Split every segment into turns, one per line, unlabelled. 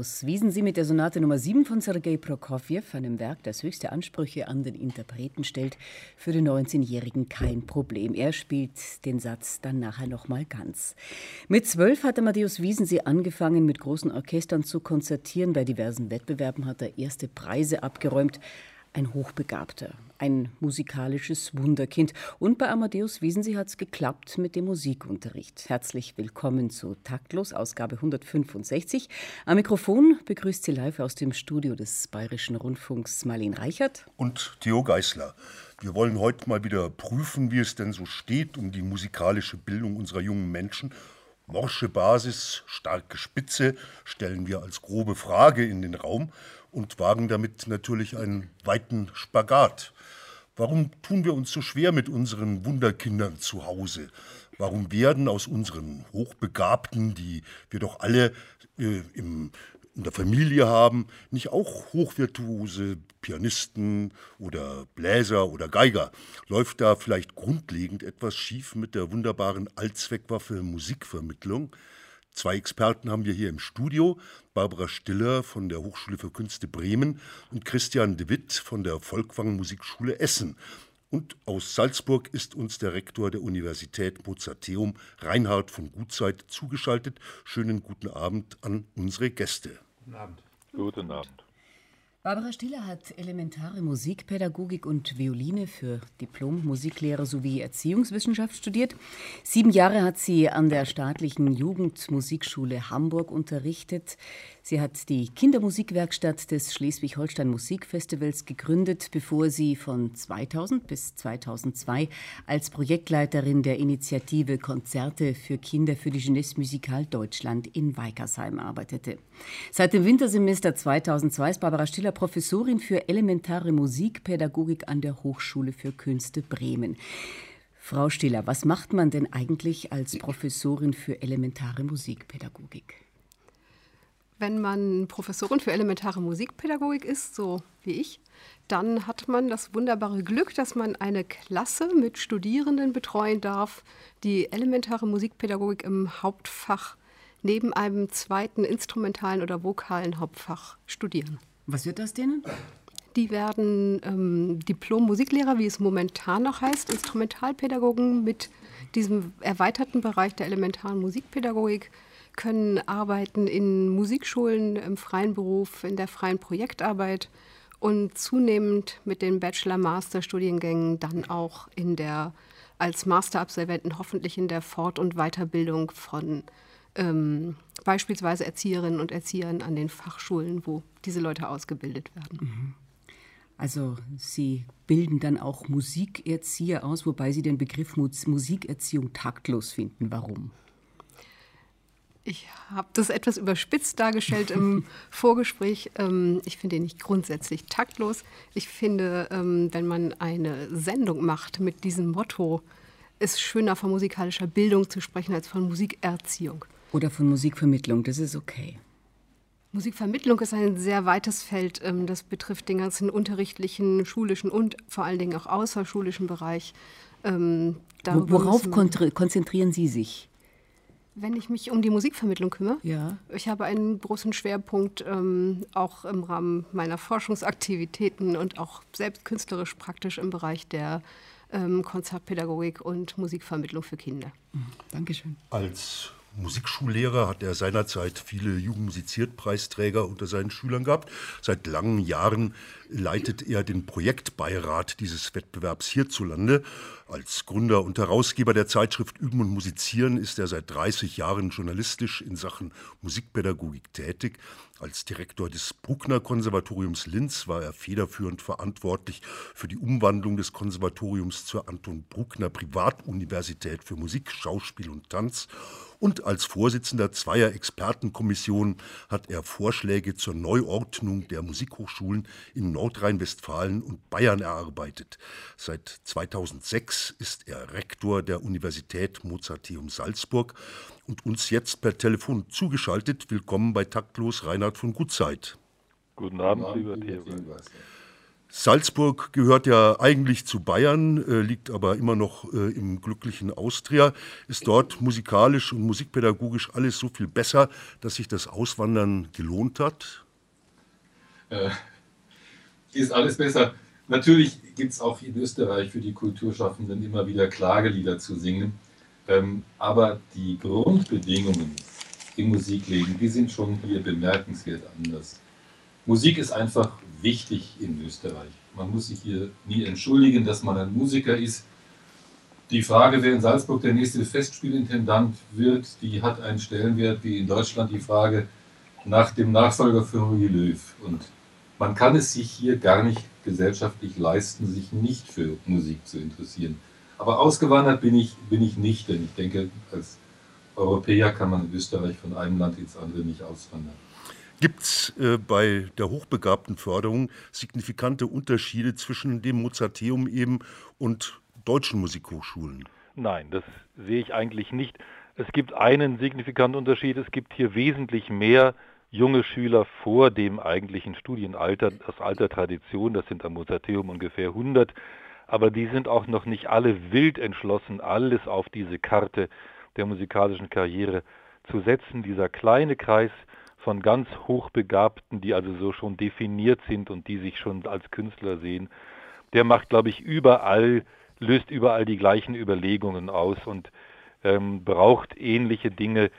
Amadeus Wiesen mit der Sonate Nummer 7 von Sergei Prokofjew, einem Werk, das höchste Ansprüche an den Interpreten stellt. Für den 19-Jährigen kein Problem. Er spielt den Satz dann nachher nochmal ganz. Mit zwölf hat Amadeus Wiesen angefangen, mit großen Orchestern zu konzertieren. Bei diversen Wettbewerben hat er erste Preise abgeräumt ein Hochbegabter, ein musikalisches Wunderkind. Und bei Amadeus Wiesensee hat es geklappt mit dem Musikunterricht. Herzlich willkommen zu Taktlos, Ausgabe 165. Am Mikrofon begrüßt Sie live aus dem Studio des Bayerischen Rundfunks Marlene Reichert.
Und Theo Geißler. Wir wollen heute mal wieder prüfen, wie es denn so steht um die musikalische Bildung unserer jungen Menschen. Morsche Basis, starke Spitze stellen wir als grobe Frage in den Raum und wagen damit natürlich einen weiten Spagat. Warum tun wir uns so schwer mit unseren Wunderkindern zu Hause? Warum werden aus unseren Hochbegabten, die wir doch alle äh, im, in der Familie haben, nicht auch hochvirtuose Pianisten oder Bläser oder Geiger? Läuft da vielleicht grundlegend etwas schief mit der wunderbaren Allzweckwaffe Musikvermittlung? Zwei Experten haben wir hier im Studio, Barbara Stiller von der Hochschule für Künste Bremen und Christian de Witt von der Volkwang Musikschule Essen. Und aus Salzburg ist uns der Rektor der Universität Mozarteum, Reinhard von Gutzeit, zugeschaltet. Schönen guten Abend an unsere Gäste.
Guten Abend. Guten Abend.
Barbara Stiller hat elementare Musikpädagogik und Violine für Diplom-Musiklehrer sowie Erziehungswissenschaft studiert. Sieben Jahre hat sie an der staatlichen Jugendmusikschule Hamburg unterrichtet. Sie hat die Kindermusikwerkstatt des Schleswig-Holstein Musikfestivals gegründet, bevor sie von 2000 bis 2002 als Projektleiterin der Initiative Konzerte für Kinder für die Jeunesse Musicale Deutschland in Weikersheim arbeitete. Seit dem Wintersemester 2002 ist Barbara Stiller Professorin für elementare Musikpädagogik an der Hochschule für Künste Bremen. Frau Stiller, was macht man denn eigentlich als Professorin für elementare Musikpädagogik?
Wenn man Professorin für elementare Musikpädagogik ist, so wie ich, dann hat man das wunderbare Glück, dass man eine Klasse mit Studierenden betreuen darf, die elementare Musikpädagogik im Hauptfach neben einem zweiten instrumentalen oder vokalen Hauptfach studieren.
Was wird das denen?
Die werden ähm, Diplom-Musiklehrer, wie es momentan noch heißt, Instrumentalpädagogen mit diesem erweiterten Bereich der elementaren Musikpädagogik können arbeiten in Musikschulen, im freien Beruf, in der freien Projektarbeit und zunehmend mit den Bachelor-Master-Studiengängen dann auch in der, als Masterabsolventen hoffentlich in der Fort- und Weiterbildung von ähm, beispielsweise Erzieherinnen und Erziehern an den Fachschulen, wo diese Leute ausgebildet werden. Mhm.
Also Sie bilden dann auch Musikerzieher aus, wobei Sie den Begriff Musikerziehung taktlos finden. Warum?
Ich habe das etwas überspitzt dargestellt im Vorgespräch. Ähm, ich finde ihn nicht grundsätzlich taktlos. Ich finde, ähm, wenn man eine Sendung macht mit diesem Motto, ist schöner von musikalischer Bildung zu sprechen als von Musikerziehung.
Oder von Musikvermittlung, das ist okay.
Musikvermittlung ist ein sehr weites Feld. Ähm, das betrifft den ganzen unterrichtlichen, schulischen und vor allen Dingen auch außerschulischen Bereich.
Worauf konzentrieren Sie sich?
Wenn ich mich um die Musikvermittlung kümmere,
ja.
ich habe einen großen Schwerpunkt ähm, auch im Rahmen meiner Forschungsaktivitäten und auch selbst künstlerisch praktisch im Bereich der ähm, Konzertpädagogik und Musikvermittlung für Kinder.
Mhm. Dankeschön.
Als Musikschullehrer hat er seinerzeit viele Jugendmusiziert-Preisträger unter seinen Schülern gehabt. Seit langen Jahren leitet er den Projektbeirat dieses Wettbewerbs hierzulande. Als Gründer und Herausgeber der Zeitschrift Üben und Musizieren ist er seit 30 Jahren journalistisch in Sachen Musikpädagogik tätig. Als Direktor des Bruckner Konservatoriums Linz war er federführend verantwortlich für die Umwandlung des Konservatoriums zur Anton Bruckner Privatuniversität für Musik, Schauspiel und Tanz und als Vorsitzender zweier Expertenkommissionen hat er Vorschläge zur Neuordnung der Musikhochschulen in Nordrhein-Westfalen und Bayern erarbeitet. Seit 2006 ist er Rektor der Universität Mozarteum Salzburg und uns jetzt per Telefon zugeschaltet. Willkommen bei Taktlos Reinhard von Gutzeit.
Guten Abend, lieber Theo.
Salzburg gehört ja eigentlich zu Bayern, äh, liegt aber immer noch äh, im glücklichen Austria. Ist dort musikalisch und musikpädagogisch alles so viel besser, dass sich das Auswandern gelohnt hat?
Äh, ist alles besser. Natürlich gibt es auch in Österreich für die Kulturschaffenden immer wieder Klagelieder zu singen. Ähm, aber die Grundbedingungen im Musikleben, die sind schon hier bemerkenswert anders. Musik ist einfach wichtig in Österreich. Man muss sich hier nie entschuldigen, dass man ein Musiker ist. Die Frage, wer in Salzburg der nächste Festspielintendant wird, die hat einen Stellenwert wie in Deutschland die Frage nach dem Nachfolger für Louis Löw. Und man kann es sich hier gar nicht gesellschaftlich leisten, sich nicht für Musik zu interessieren. Aber ausgewandert bin ich, bin ich nicht, denn ich denke, als Europäer kann man in Österreich von einem Land ins andere nicht auswandern.
Gibt es äh, bei der hochbegabten Förderung signifikante Unterschiede zwischen dem Mozarteum eben und deutschen Musikhochschulen?
Nein, das sehe ich eigentlich nicht. Es gibt einen signifikanten Unterschied. Es gibt hier wesentlich mehr junge Schüler vor dem eigentlichen Studienalter, das Alter Tradition, das sind am Mozarteum ungefähr 100, aber die sind auch noch nicht alle wild entschlossen, alles auf diese Karte der musikalischen Karriere zu setzen. Dieser kleine Kreis von ganz Hochbegabten, die also so schon definiert sind und die sich schon als Künstler sehen, der macht, glaube ich, überall, löst überall die gleichen Überlegungen aus und ähm, braucht ähnliche Dinge,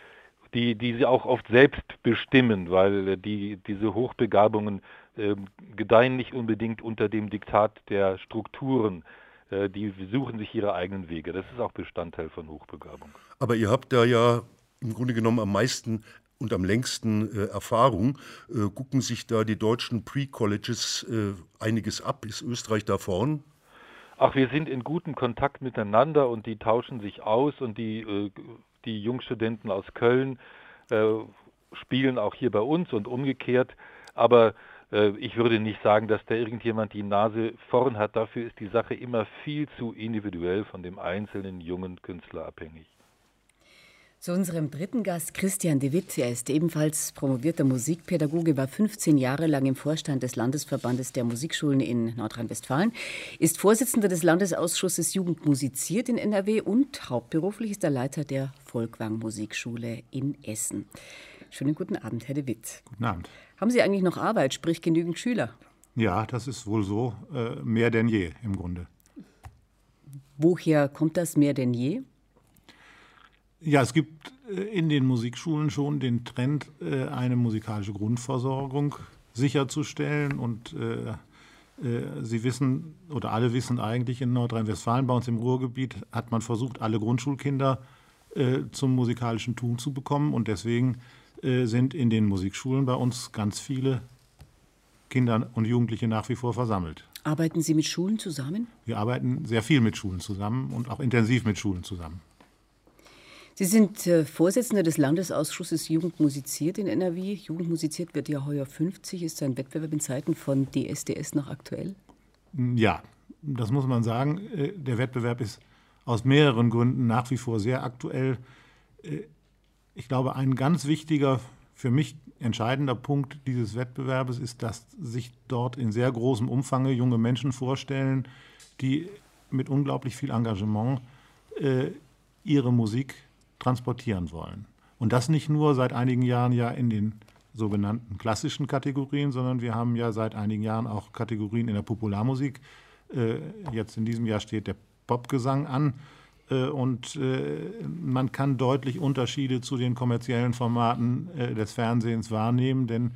die, die sie auch oft selbst bestimmen, weil die, diese Hochbegabungen äh, gedeihen nicht unbedingt unter dem Diktat der Strukturen. Äh, die suchen sich ihre eigenen Wege. Das ist auch Bestandteil von Hochbegabung.
Aber ihr habt da ja im Grunde genommen am meisten und am längsten äh, Erfahrung. Äh, gucken sich da die deutschen Pre-Colleges äh, einiges ab? Ist Österreich da vorn?
Ach, wir sind in gutem Kontakt miteinander und die tauschen sich aus und die, äh, die Jungstudenten aus Köln äh, spielen auch hier bei uns und umgekehrt. Aber ich würde nicht sagen, dass da irgendjemand die Nase vorn hat. Dafür ist die Sache immer viel zu individuell von dem einzelnen jungen Künstler abhängig.
Zu unserem dritten Gast, Christian de Witt. Er ist ebenfalls promovierter Musikpädagoge, war 15 Jahre lang im Vorstand des Landesverbandes der Musikschulen in Nordrhein-Westfalen, ist Vorsitzender des Landesausschusses Jugend musiziert in NRW und hauptberuflich ist er Leiter der Volkwang Musikschule in Essen. Schönen guten Abend, Herr de Witt.
Guten Abend.
Haben Sie eigentlich noch Arbeit, sprich genügend Schüler?
Ja, das ist wohl so, äh, mehr denn je im Grunde.
Woher kommt das mehr denn je?
Ja, es gibt äh, in den Musikschulen schon den Trend, äh, eine musikalische Grundversorgung sicherzustellen. Und Sie wissen, oder alle wissen eigentlich, in Nordrhein-Westfalen, bei uns im Ruhrgebiet, hat man versucht, alle Grundschulkinder zum musikalischen Tun zu bekommen. Und deswegen sind in den Musikschulen bei uns ganz viele Kinder und Jugendliche nach wie vor versammelt.
Arbeiten Sie mit Schulen zusammen?
Wir arbeiten sehr viel mit Schulen zusammen und auch intensiv mit Schulen zusammen.
Sie sind äh, Vorsitzender des Landesausschusses Jugend musiziert in NRW. Jugend musiziert wird ja heuer 50. Ist ein Wettbewerb in Zeiten von DSDS noch aktuell?
Ja, das muss man sagen. Äh, der Wettbewerb ist aus mehreren Gründen nach wie vor sehr aktuell. Äh, ich glaube, ein ganz wichtiger, für mich entscheidender Punkt dieses Wettbewerbes ist, dass sich dort in sehr großem Umfang junge Menschen vorstellen, die mit unglaublich viel Engagement ihre Musik transportieren wollen. Und das nicht nur seit einigen Jahren ja in den sogenannten klassischen Kategorien, sondern wir haben ja seit einigen Jahren auch Kategorien in der Popularmusik. Äh, jetzt in diesem Jahr steht der Popgesang an. Äh, und äh, man kann deutlich Unterschiede zu den kommerziellen Formaten äh, des Fernsehens wahrnehmen, denn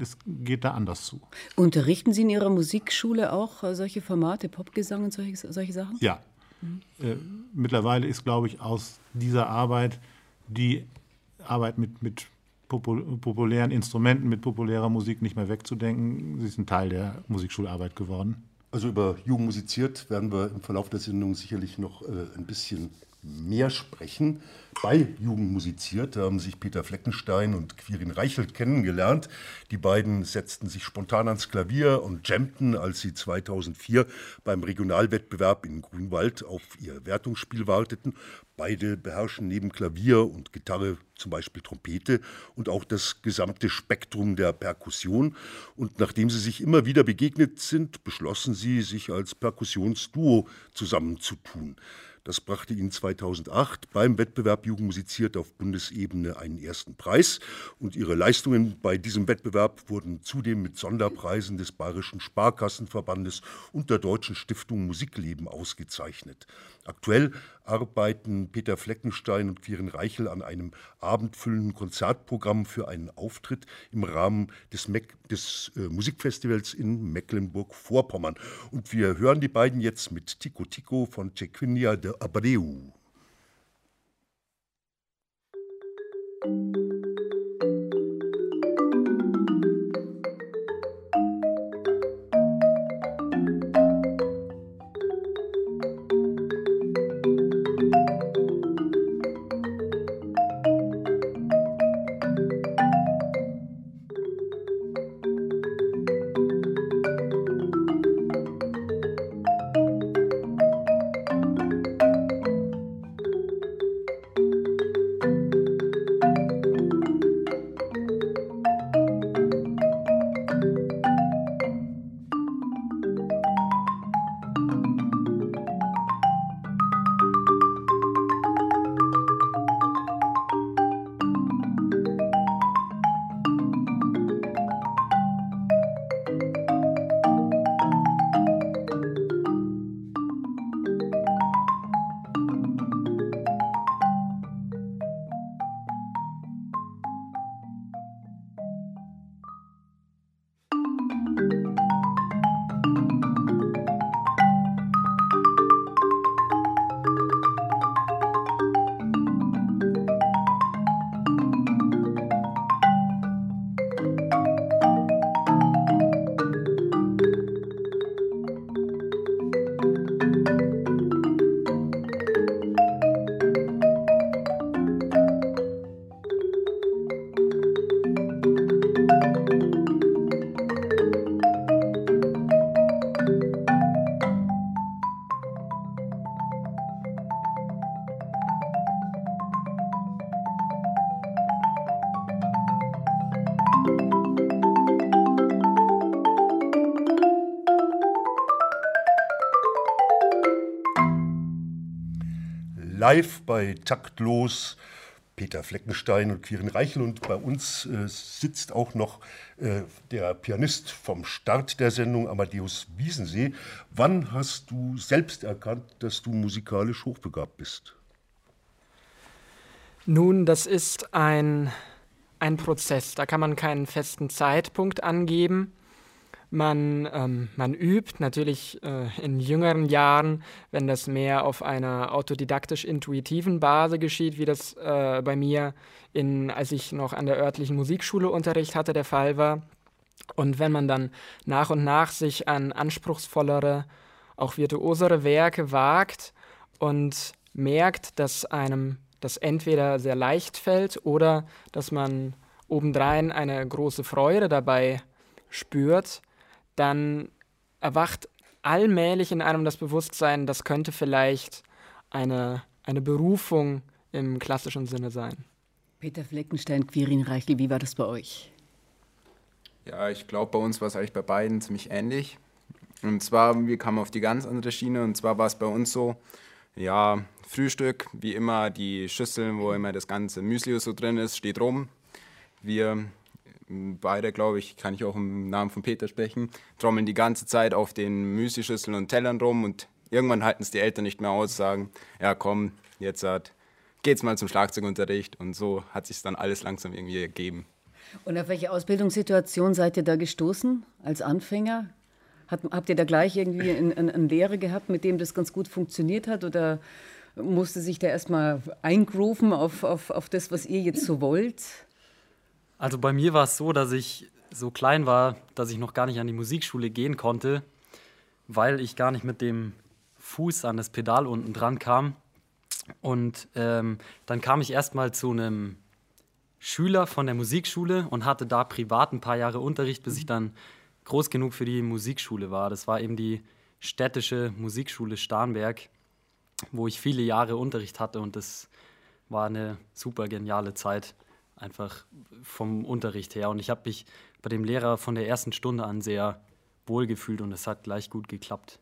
es geht da anders zu.
Unterrichten Sie in Ihrer Musikschule auch solche Formate, Popgesang und solche, solche Sachen?
Ja. Mhm. mittlerweile ist, glaube ich, aus dieser Arbeit die Arbeit mit, mit populären Instrumenten, mit populärer Musik nicht mehr wegzudenken. Sie ist ein Teil der Musikschularbeit geworden.
Also über Jugend musiziert werden wir im Verlauf der Sendung sicherlich noch äh, ein bisschen mehr sprechen. Bei Jugend musiziert haben sich Peter Fleckenstein und Quirin Reichelt kennengelernt. Die beiden setzten sich spontan ans Klavier und jammten, als sie 2004 beim Regionalwettbewerb in Grünwald auf ihr Wertungsspiel warteten. Beide beherrschen neben Klavier und Gitarre zum Beispiel Trompete und auch das gesamte Spektrum der Perkussion. Und nachdem sie sich immer wieder begegnet sind, beschlossen sie, sich als Perkussionsduo zusammenzutun. Das brachte ihnen 2008 beim Wettbewerb Jugend musiziert auf Bundesebene einen ersten Preis. Und ihre Leistungen bei diesem Wettbewerb wurden zudem mit Sonderpreisen des Bayerischen Sparkassenverbandes und der Deutschen Stiftung Musikleben ausgezeichnet. Aktuell arbeiten Peter Fleckenstein und Quirin Reichel an einem abendfüllenden Konzertprogramm für einen Auftritt im Rahmen des, Me des äh, Musikfestivals in Mecklenburg-Vorpommern. Und wir hören die beiden jetzt mit Tico Tico von Cequinia de Abreu. Bei Taktlos. Peter Fleckenstein und Quirin Reichel und bei uns äh, sitzt auch noch äh, der Pianist vom Start der Sendung, Amadeus Wiesensee. Wann hast du selbst erkannt, dass du musikalisch hochbegabt bist?
Nun, das ist ein, ein Prozess. Da kann man keinen festen Zeitpunkt angeben. Man, ähm, man übt natürlich äh, in jüngeren Jahren, wenn das mehr auf einer autodidaktisch-intuitiven Basis geschieht, wie das äh, bei mir, in, als ich noch an der örtlichen Musikschule Unterricht hatte, der Fall war. Und wenn man dann nach und nach sich an anspruchsvollere, auch virtuosere Werke wagt und merkt, dass einem das entweder sehr leicht fällt oder dass man obendrein eine große Freude dabei spürt, dann erwacht allmählich in einem das Bewusstsein, das könnte vielleicht eine, eine Berufung im klassischen Sinne sein.
Peter Fleckenstein, Quirin Reichel, wie war das bei euch?
Ja, ich glaube, bei uns war es eigentlich bei beiden ziemlich ähnlich. Und zwar, wir kamen auf die ganz andere Schiene und zwar war es bei uns so, ja, Frühstück, wie immer, die Schüsseln, wo immer das ganze Müsli so drin ist, steht rum. Wir beide, glaube ich, kann ich auch im Namen von Peter sprechen, trommeln die ganze Zeit auf den Müslischüsseln und Tellern rum und irgendwann halten es die Eltern nicht mehr aus, sagen, ja komm, jetzt hat, geht's mal zum Schlagzeugunterricht und so hat sich dann alles langsam irgendwie ergeben.
Und auf welche Ausbildungssituation seid ihr da gestoßen als Anfänger? Hat, habt ihr da gleich irgendwie einen, einen Lehrer gehabt, mit dem das ganz gut funktioniert hat? Oder musste sich der erstmal eingrooven auf, auf, auf das, was ihr jetzt so wollt?
Also bei mir war es so, dass ich so klein war, dass ich noch gar nicht an die Musikschule gehen konnte, weil ich gar nicht mit dem Fuß an das Pedal unten dran kam. Und ähm, dann kam ich erstmal zu einem Schüler von der Musikschule und hatte da privat ein paar Jahre Unterricht, bis ich dann groß genug für die Musikschule war. Das war eben die städtische Musikschule Starnberg, wo ich viele Jahre Unterricht hatte und das war eine super geniale Zeit, einfach vom Unterricht her. Und ich habe mich bei dem Lehrer von der ersten Stunde an sehr wohl gefühlt und es hat gleich gut geklappt.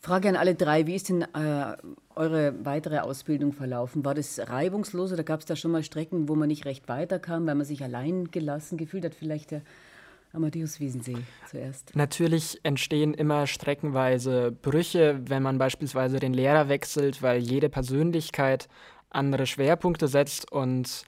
Frage an alle drei, wie ist denn äh, eure weitere Ausbildung verlaufen? War das reibungslos oder gab es da schon mal Strecken, wo man nicht recht weiterkam, weil man sich allein gelassen gefühlt hat? Vielleicht der Amadeus Wiesensee zuerst.
Natürlich entstehen immer streckenweise Brüche, wenn man beispielsweise den Lehrer wechselt, weil jede Persönlichkeit andere Schwerpunkte setzt und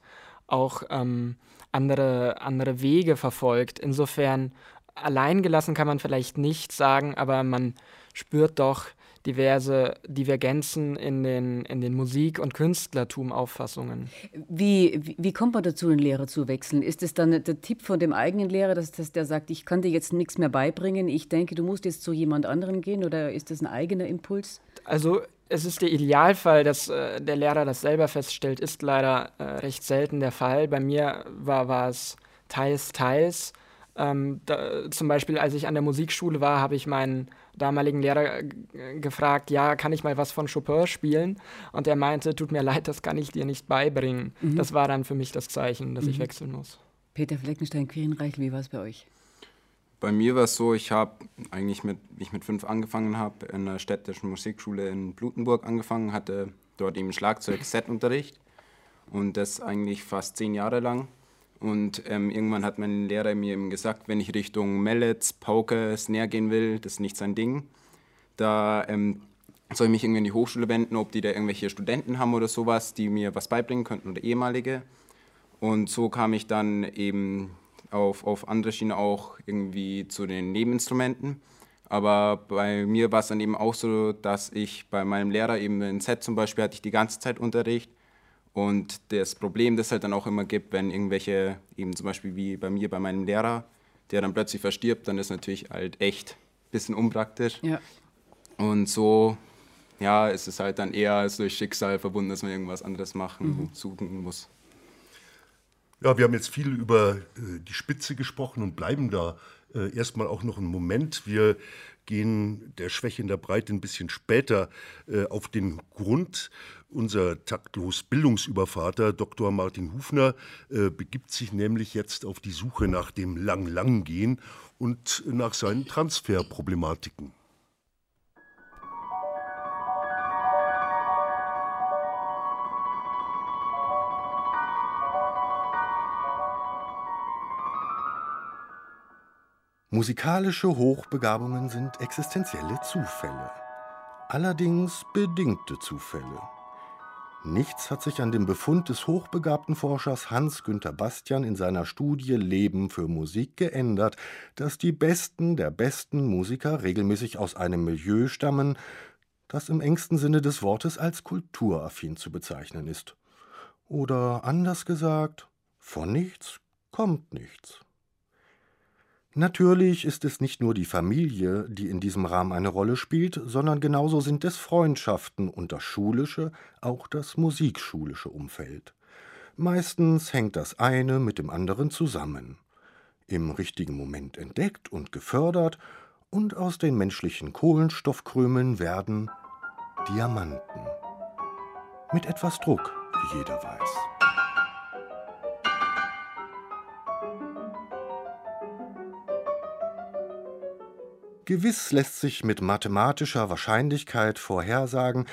auch ähm, andere, andere Wege verfolgt. Insofern alleingelassen kann man vielleicht nicht sagen, aber man spürt doch diverse Divergenzen in den, in den Musik- und Künstlertum-Auffassungen.
Wie, wie, wie, kommt man dazu, einen Lehrer zu wechseln? Ist es dann der Tipp von dem eigenen Lehrer, dass, dass der sagt, ich kann dir jetzt nichts mehr beibringen, ich denke, du musst jetzt zu jemand anderem gehen oder ist das ein eigener Impuls?
Also es ist der Idealfall, dass äh, der Lehrer das selber feststellt, ist leider äh, recht selten der Fall. Bei mir war, war es teils, teils. Ähm, da, zum Beispiel, als ich an der Musikschule war, habe ich meinen damaligen Lehrer gefragt, ja, kann ich mal was von Chopin spielen? Und er meinte, tut mir leid, das kann ich dir nicht beibringen. Mhm. Das war dann für mich das Zeichen, dass mhm. ich wechseln muss.
Peter Fleckenstein-Quirenreich, wie war es bei euch?
Bei mir war es so, ich habe eigentlich mit, wie ich mit fünf angefangen habe, in der städtischen Musikschule in Blutenburg angefangen, hatte dort eben Schlagzeug-Set-Unterricht und das eigentlich fast zehn Jahre lang. Und ähm, irgendwann hat mein Lehrer mir eben gesagt, wenn ich Richtung Mallets, Pauke, Snare gehen will, das ist nicht sein Ding. Da ähm, soll ich mich irgendwie in die Hochschule wenden, ob die da irgendwelche Studenten haben oder sowas, die mir was beibringen könnten oder ehemalige. Und so kam ich dann eben auf, auf andere Schiene auch irgendwie zu den Nebeninstrumenten. Aber bei mir war es dann eben auch so, dass ich bei meinem Lehrer eben in Set zum Beispiel hatte ich die ganze Zeit Unterricht und das Problem, das es halt dann auch immer gibt, wenn irgendwelche, eben zum Beispiel wie bei mir, bei meinem Lehrer, der dann plötzlich verstirbt, dann ist natürlich halt echt ein bisschen unpraktisch. Ja. Und so, ja, ist es halt dann eher als durch Schicksal verbunden, dass man irgendwas anderes machen, mhm. suchen muss.
Ja, wir haben jetzt viel über äh, die Spitze gesprochen und bleiben da äh, erstmal auch noch einen Moment. Wir gehen der Schwäche in der Breite ein bisschen später äh, auf den Grund. Unser taktlos Bildungsübervater Dr. Martin Hufner äh, begibt sich nämlich jetzt auf die Suche nach dem Lang-Lang-Gehen und nach seinen Transferproblematiken.
Musikalische Hochbegabungen sind existenzielle Zufälle, allerdings bedingte Zufälle. Nichts hat sich an dem Befund des hochbegabten Forschers Hans-Günther Bastian in seiner Studie Leben für Musik geändert, dass die Besten der besten Musiker regelmäßig aus einem Milieu stammen, das im engsten Sinne des Wortes als kulturaffin zu bezeichnen ist. Oder anders gesagt, von nichts kommt nichts. Natürlich ist es nicht nur die Familie, die in diesem Rahmen eine Rolle spielt, sondern genauso sind es Freundschaften und das schulische, auch das musikschulische Umfeld. Meistens hängt das eine mit dem anderen zusammen. Im richtigen Moment entdeckt und gefördert, und aus den menschlichen Kohlenstoffkrümeln werden Diamanten. Mit etwas Druck, wie jeder weiß. Gewiss lässt sich mit mathematischer Wahrscheinlichkeit vorhersagen,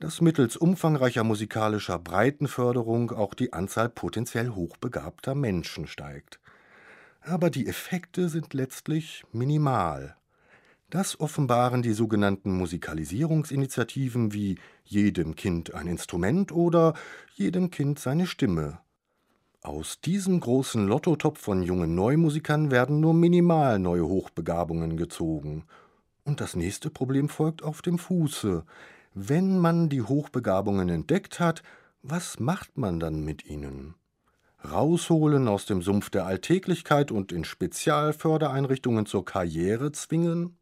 dass mittels umfangreicher musikalischer Breitenförderung auch die Anzahl potenziell hochbegabter Menschen steigt. Aber die Effekte sind letztlich minimal. Das offenbaren die sogenannten Musikalisierungsinitiativen wie jedem Kind ein Instrument oder jedem Kind seine Stimme. Aus diesem großen Lottotopf von jungen Neumusikern werden nur minimal neue Hochbegabungen gezogen. Und das nächste Problem folgt auf dem Fuße. Wenn man die Hochbegabungen entdeckt hat, was macht man dann mit ihnen? Rausholen aus dem Sumpf der Alltäglichkeit und in Spezialfördereinrichtungen zur Karriere zwingen?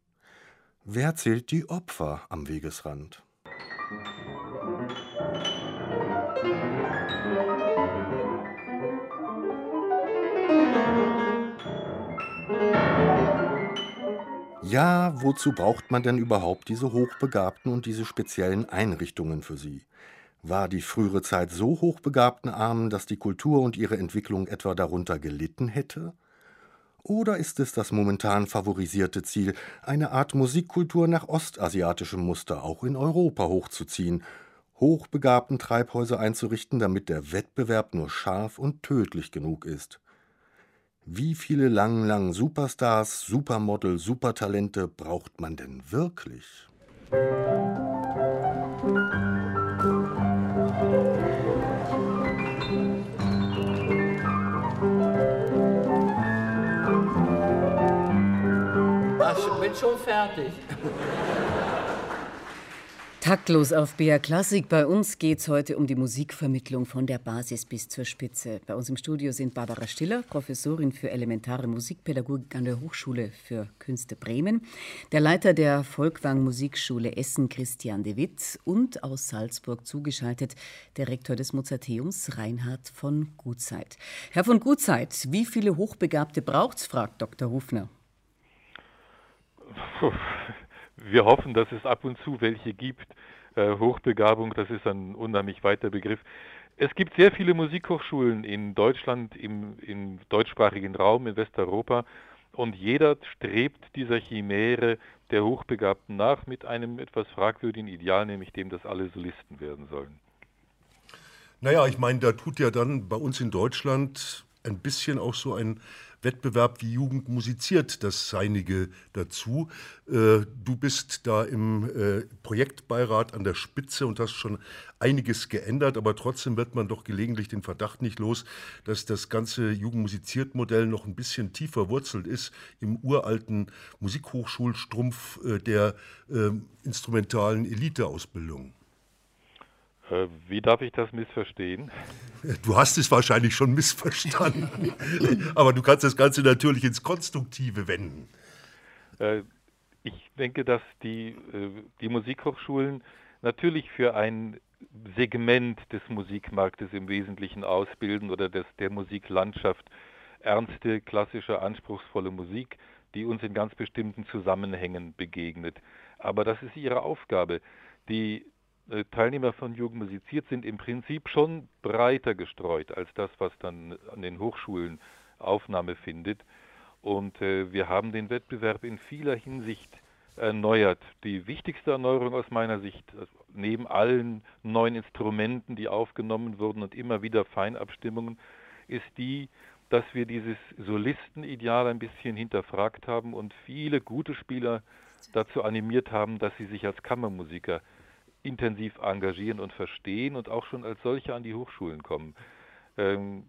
Wer zählt die Opfer am Wegesrand? Ja, wozu braucht man denn überhaupt diese Hochbegabten und diese speziellen Einrichtungen für sie? War die frühere Zeit so hochbegabten arm, dass die Kultur und ihre Entwicklung etwa darunter gelitten hätte? Oder ist es das momentan favorisierte Ziel, eine Art Musikkultur nach ostasiatischem Muster auch in Europa hochzuziehen, hochbegabten Treibhäuser einzurichten, damit der Wettbewerb nur scharf und tödlich genug ist? Wie viele lang, lang Superstars, Supermodel, Supertalente braucht man denn wirklich?
bin schon fertig.
Taktlos auf BR Klassik. Bei uns geht es heute um die Musikvermittlung von der Basis bis zur Spitze. Bei uns im Studio sind Barbara Stiller, Professorin für elementare Musikpädagogik an der Hochschule für Künste Bremen, der Leiter der Volkwang Musikschule Essen, Christian de Witt, und aus Salzburg zugeschaltet der Rektor des Mozarteums, Reinhard von Gutzeit. Herr von Gutzeit, wie viele Hochbegabte braucht es, fragt Dr. Hufner.
Wir hoffen, dass es ab und zu welche gibt. Äh, Hochbegabung, das ist ein unheimlich weiter Begriff. Es gibt sehr viele Musikhochschulen in Deutschland, im, im deutschsprachigen Raum, in Westeuropa. Und jeder strebt dieser Chimäre der Hochbegabten nach mit einem etwas fragwürdigen Ideal, nämlich dem, dass alle Solisten werden sollen.
Naja, ich meine, da tut ja dann bei uns in Deutschland ein bisschen auch so ein Wettbewerb Wie Jugend musiziert das Seinige dazu. Äh, du bist da im äh, Projektbeirat an der Spitze und hast schon einiges geändert, aber trotzdem wird man doch gelegentlich den Verdacht nicht los, dass das ganze Jugendmusiziert-Modell noch ein bisschen tiefer wurzelt ist im uralten Musikhochschulstrumpf äh, der instrumentalen Eliteausbildung.
Äh, wie darf ich das missverstehen?
Du hast es wahrscheinlich schon missverstanden, aber du kannst das Ganze natürlich ins Konstruktive wenden.
Äh, ich denke, dass die, äh, die Musikhochschulen natürlich für ein Segment des Musikmarktes im Wesentlichen ausbilden oder des, der Musiklandschaft ernste, klassische, anspruchsvolle Musik, die uns in ganz bestimmten Zusammenhängen begegnet. Aber das ist ihre Aufgabe. Die Teilnehmer von Jugend musiziert sind im Prinzip schon breiter gestreut als das, was dann an den Hochschulen Aufnahme findet. Und äh, wir haben den Wettbewerb in vieler Hinsicht erneuert. Die wichtigste Erneuerung aus meiner Sicht, also neben allen neuen Instrumenten, die aufgenommen wurden und immer wieder Feinabstimmungen, ist die, dass wir dieses Solistenideal ein bisschen hinterfragt haben und viele gute Spieler dazu animiert haben, dass sie sich als Kammermusiker intensiv engagieren und verstehen und auch schon als solche an die Hochschulen kommen. Ähm,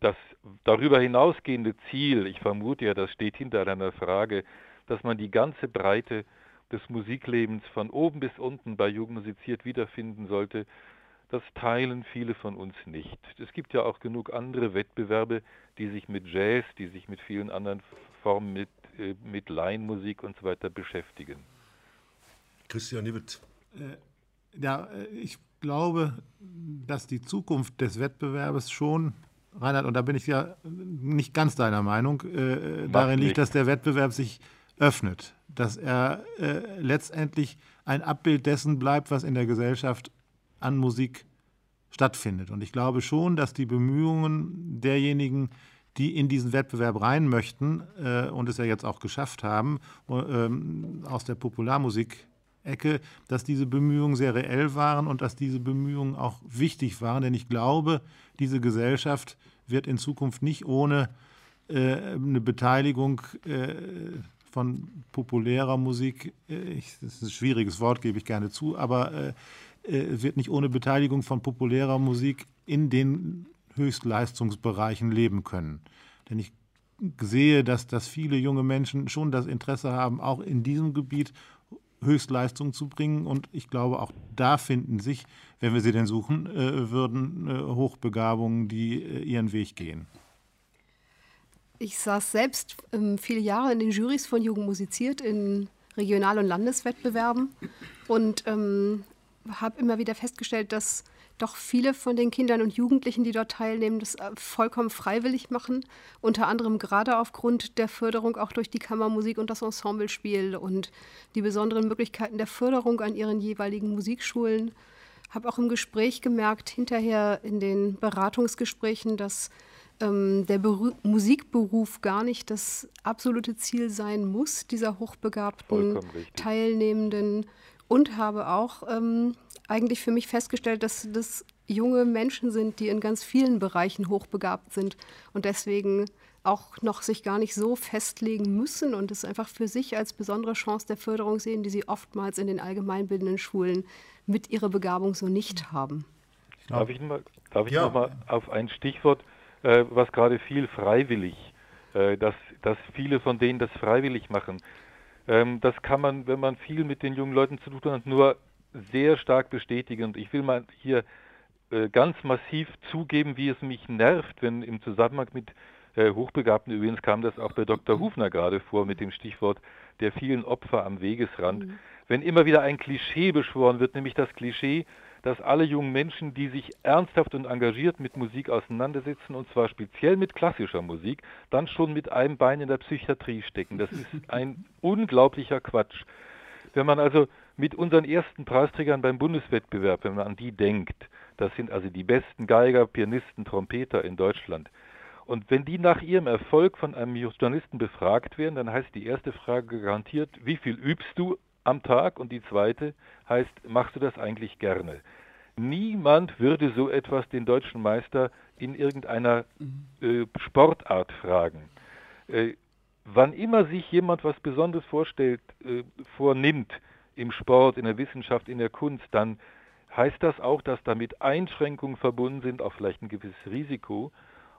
das darüber hinausgehende Ziel, ich vermute ja, das steht hinter deiner Frage, dass man die ganze Breite des Musiklebens von oben bis unten bei Jugend musiziert wiederfinden sollte, das teilen viele von uns nicht. Es gibt ja auch genug andere Wettbewerbe, die sich mit Jazz, die sich mit vielen anderen Formen, mit, äh, mit Laienmusik und so weiter beschäftigen.
Christian Niewitz.
Ja, äh, ich glaube, dass die Zukunft des Wettbewerbs schon, Reinhard, und da bin ich ja nicht ganz deiner Meinung, äh, darin liegt, dass der Wettbewerb sich öffnet, dass er äh, letztendlich ein Abbild dessen bleibt, was in der Gesellschaft an Musik stattfindet. Und ich glaube schon, dass die Bemühungen derjenigen, die in diesen Wettbewerb rein möchten äh, und es ja jetzt auch geschafft haben, äh, aus der Popularmusik Ecke, dass diese Bemühungen sehr reell waren und dass diese Bemühungen auch wichtig waren. Denn ich glaube, diese Gesellschaft wird in Zukunft nicht ohne äh, eine Beteiligung äh, von populärer Musik, äh, ich, das ist ein schwieriges Wort, gebe ich gerne zu, aber äh, äh, wird nicht ohne Beteiligung von populärer Musik in den Höchstleistungsbereichen leben können. Denn ich sehe, dass, dass viele junge Menschen schon das Interesse haben, auch in diesem Gebiet Höchstleistung zu bringen. Und ich glaube, auch da finden sich, wenn wir sie denn suchen äh, würden, äh, Hochbegabungen, die äh, ihren Weg gehen.
Ich saß selbst ähm, viele Jahre in den Jurys von Jugend musiziert in Regional- und Landeswettbewerben und ähm, habe immer wieder festgestellt, dass doch viele von den Kindern und Jugendlichen, die dort teilnehmen, das äh, vollkommen freiwillig machen. Unter anderem gerade aufgrund der Förderung auch durch die Kammermusik und das Ensemblespiel und die besonderen Möglichkeiten der Förderung an ihren jeweiligen Musikschulen. Habe auch im Gespräch gemerkt, hinterher in den Beratungsgesprächen, dass ähm, der Beru Musikberuf gar nicht das absolute Ziel sein muss, dieser hochbegabten Teilnehmenden. Und habe auch ähm, eigentlich für mich festgestellt, dass das junge Menschen sind, die in ganz vielen Bereichen hochbegabt sind und deswegen auch noch sich gar nicht so festlegen müssen und es einfach für sich als besondere Chance der Förderung sehen, die sie oftmals in den allgemeinbildenden Schulen mit ihrer Begabung so nicht haben.
Darf ich, mal, darf ich ja. noch mal auf ein Stichwort, äh, was gerade viel freiwillig, äh, dass, dass viele von denen das freiwillig machen. Ähm, das kann man, wenn man viel mit den jungen Leuten zu tun hat, nur sehr stark bestätigen. Und ich will mal hier äh, ganz massiv zugeben, wie es mich nervt, wenn im Zusammenhang mit äh, Hochbegabten, übrigens kam das auch bei Dr. Hufner gerade vor mit dem Stichwort der vielen Opfer am Wegesrand, mhm. wenn immer wieder ein Klischee beschworen wird, nämlich das Klischee, dass alle jungen Menschen, die sich ernsthaft und engagiert mit Musik auseinandersetzen, und zwar speziell mit klassischer Musik, dann schon mit einem Bein in der Psychiatrie stecken. Das ist ein unglaublicher Quatsch. Wenn man also mit unseren ersten Preisträgern beim Bundeswettbewerb, wenn man an die denkt, das sind also die besten Geiger, Pianisten, Trompeter in Deutschland. Und wenn die nach ihrem Erfolg von einem Journalisten befragt werden, dann heißt die erste Frage garantiert, wie viel übst du am Tag? Und die zweite heißt, machst du das eigentlich gerne? Niemand würde so etwas den deutschen Meister in irgendeiner äh, Sportart fragen. Äh, wann immer sich jemand was Besonderes vorstellt, äh, vornimmt, im Sport, in der Wissenschaft, in der Kunst, dann heißt das auch, dass damit Einschränkungen verbunden sind, auch vielleicht ein gewisses Risiko.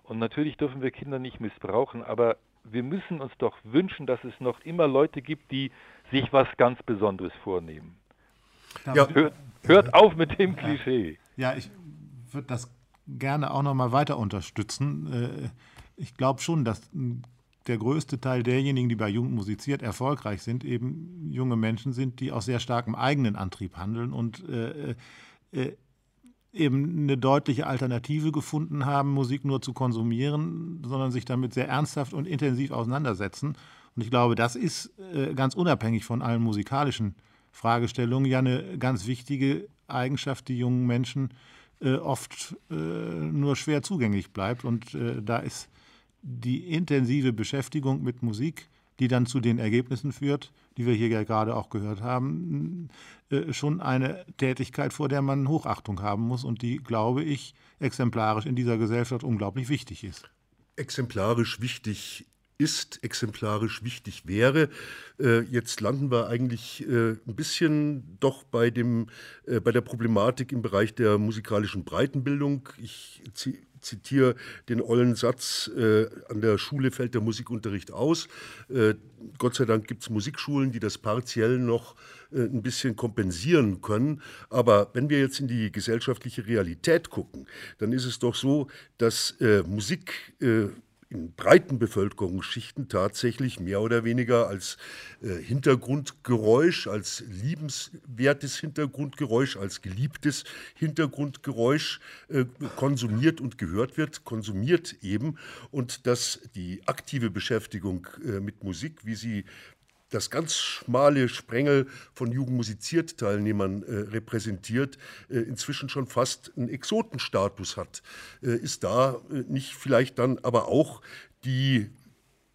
Und natürlich dürfen wir Kinder nicht missbrauchen, aber wir müssen uns doch wünschen, dass es noch immer Leute gibt, die sich was ganz Besonderes vornehmen. Ja. Hört, hört auf mit dem Klischee.
Ja, ich würde das gerne auch noch mal weiter unterstützen. Äh, ich glaube schon, dass der größte Teil derjenigen, die bei Jugend musiziert, erfolgreich sind, eben junge Menschen sind, die aus sehr starkem eigenen Antrieb handeln und äh, äh, eben eine deutliche Alternative gefunden haben, Musik nur zu konsumieren, sondern sich damit sehr ernsthaft und intensiv auseinandersetzen. Und ich glaube, das ist äh, ganz unabhängig von allen musikalischen Fragestellungen ja eine ganz wichtige Eigenschaft, die jungen Menschen äh, oft äh, nur schwer zugänglich bleibt. Und äh, da ist die intensive Beschäftigung mit Musik, die dann zu den Ergebnissen führt, die wir hier ja gerade auch gehört haben, äh, schon eine Tätigkeit, vor der man Hochachtung haben muss und die, glaube ich, exemplarisch in dieser Gesellschaft unglaublich wichtig ist.
Exemplarisch wichtig ist, exemplarisch wichtig wäre. Äh, jetzt landen wir eigentlich äh, ein bisschen doch bei, dem, bei der Problematik im Bereich der musikalischen Breitenbildung. Ich zitiere den ollen Satz, äh, an der Schule fällt der Musikunterricht aus. Äh, Gott sei Dank gibt es Musikschulen, die das partiell noch äh, ein bisschen kompensieren können. Aber wenn wir jetzt in die gesellschaftliche Realität gucken, dann ist es doch so, dass äh, Musik äh, in breiten Bevölkerungsschichten tatsächlich mehr oder weniger als äh, Hintergrundgeräusch, als liebenswertes Hintergrundgeräusch, als geliebtes Hintergrundgeräusch äh, konsumiert und gehört wird, konsumiert eben. Und dass die aktive Beschäftigung äh, mit Musik, wie sie das ganz schmale Sprengel von Jugendmusiziert-Teilnehmern äh, repräsentiert, äh, inzwischen schon fast einen Exotenstatus hat. Äh, ist da äh, nicht vielleicht dann aber auch die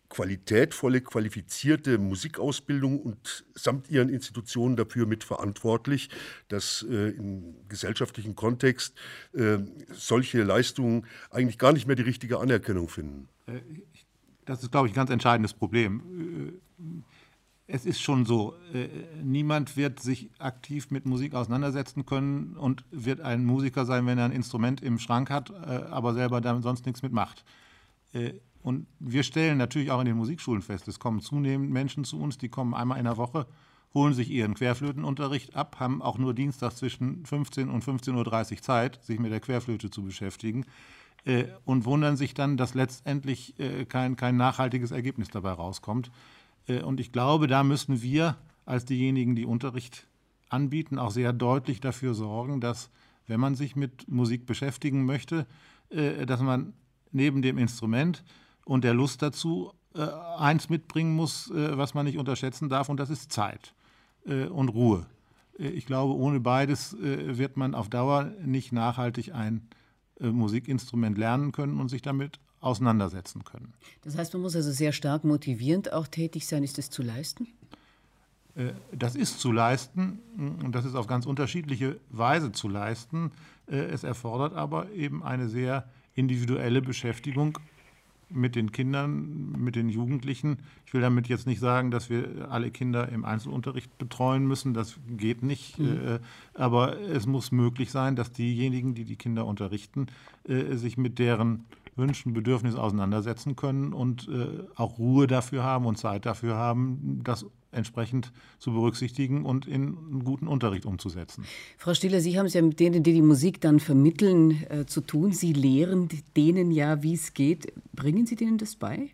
qualitätvolle, qualifizierte Musikausbildung und samt ihren Institutionen dafür mitverantwortlich, dass äh, im gesellschaftlichen Kontext äh, solche Leistungen eigentlich gar nicht mehr die richtige Anerkennung finden?
Das ist, glaube ich, ein ganz entscheidendes Problem es ist schon so, äh, niemand wird sich aktiv mit Musik auseinandersetzen können und wird ein Musiker sein, wenn er ein Instrument im Schrank hat, äh, aber selber damit sonst nichts mitmacht. Äh, und wir stellen natürlich auch in den Musikschulen fest, es kommen zunehmend Menschen zu uns, die kommen einmal in der Woche, holen sich ihren Querflötenunterricht ab, haben auch nur Dienstag zwischen 15 und 15.30 Uhr Zeit, sich mit der Querflöte zu beschäftigen äh, und wundern sich dann, dass letztendlich äh, kein, kein nachhaltiges Ergebnis dabei rauskommt. Äh, und ich glaube, da müssen wir als diejenigen, die Unterricht anbieten, auch sehr deutlich dafür sorgen, dass, wenn man sich mit Musik beschäftigen möchte, äh, dass man neben dem Instrument und der Lust dazu äh, eins mitbringen muss, was man nicht unterschätzen darf, und das ist Zeit und Ruhe. Ich glaube, ohne beides wird man auf Dauer nicht nachhaltig ein Musikinstrument lernen können und sich damit auseinandersetzen können.
Das heißt, man muss also sehr stark motivierend auch tätig sein. Ist das zu leisten?
Äh, das ist zu leisten und das ist auf ganz unterschiedliche Weise zu leisten. Äh, es erfordert aber eben eine sehr individuelle Beschäftigung mit den Kindern, mit den Jugendlichen. Ich will damit jetzt nicht sagen, dass wir alle Kinder im Einzelunterricht betreuen müssen. Das geht nicht. Mhm. Äh, aber es muss möglich sein, dass diejenigen, die die Kinder unterrichten, sich mit deren Wünschen, Bedürfnissen auseinandersetzen können und äh, auch Ruhe dafür haben und Zeit dafür haben, das entsprechend zu berücksichtigen und in einen guten Unterricht umzusetzen.
Frau Stiller, Sie haben es ja mit denen, die die Musik dann vermitteln, äh, zu tun. Sie lehren denen ja, wie es geht. Bringen Sie denen das bei?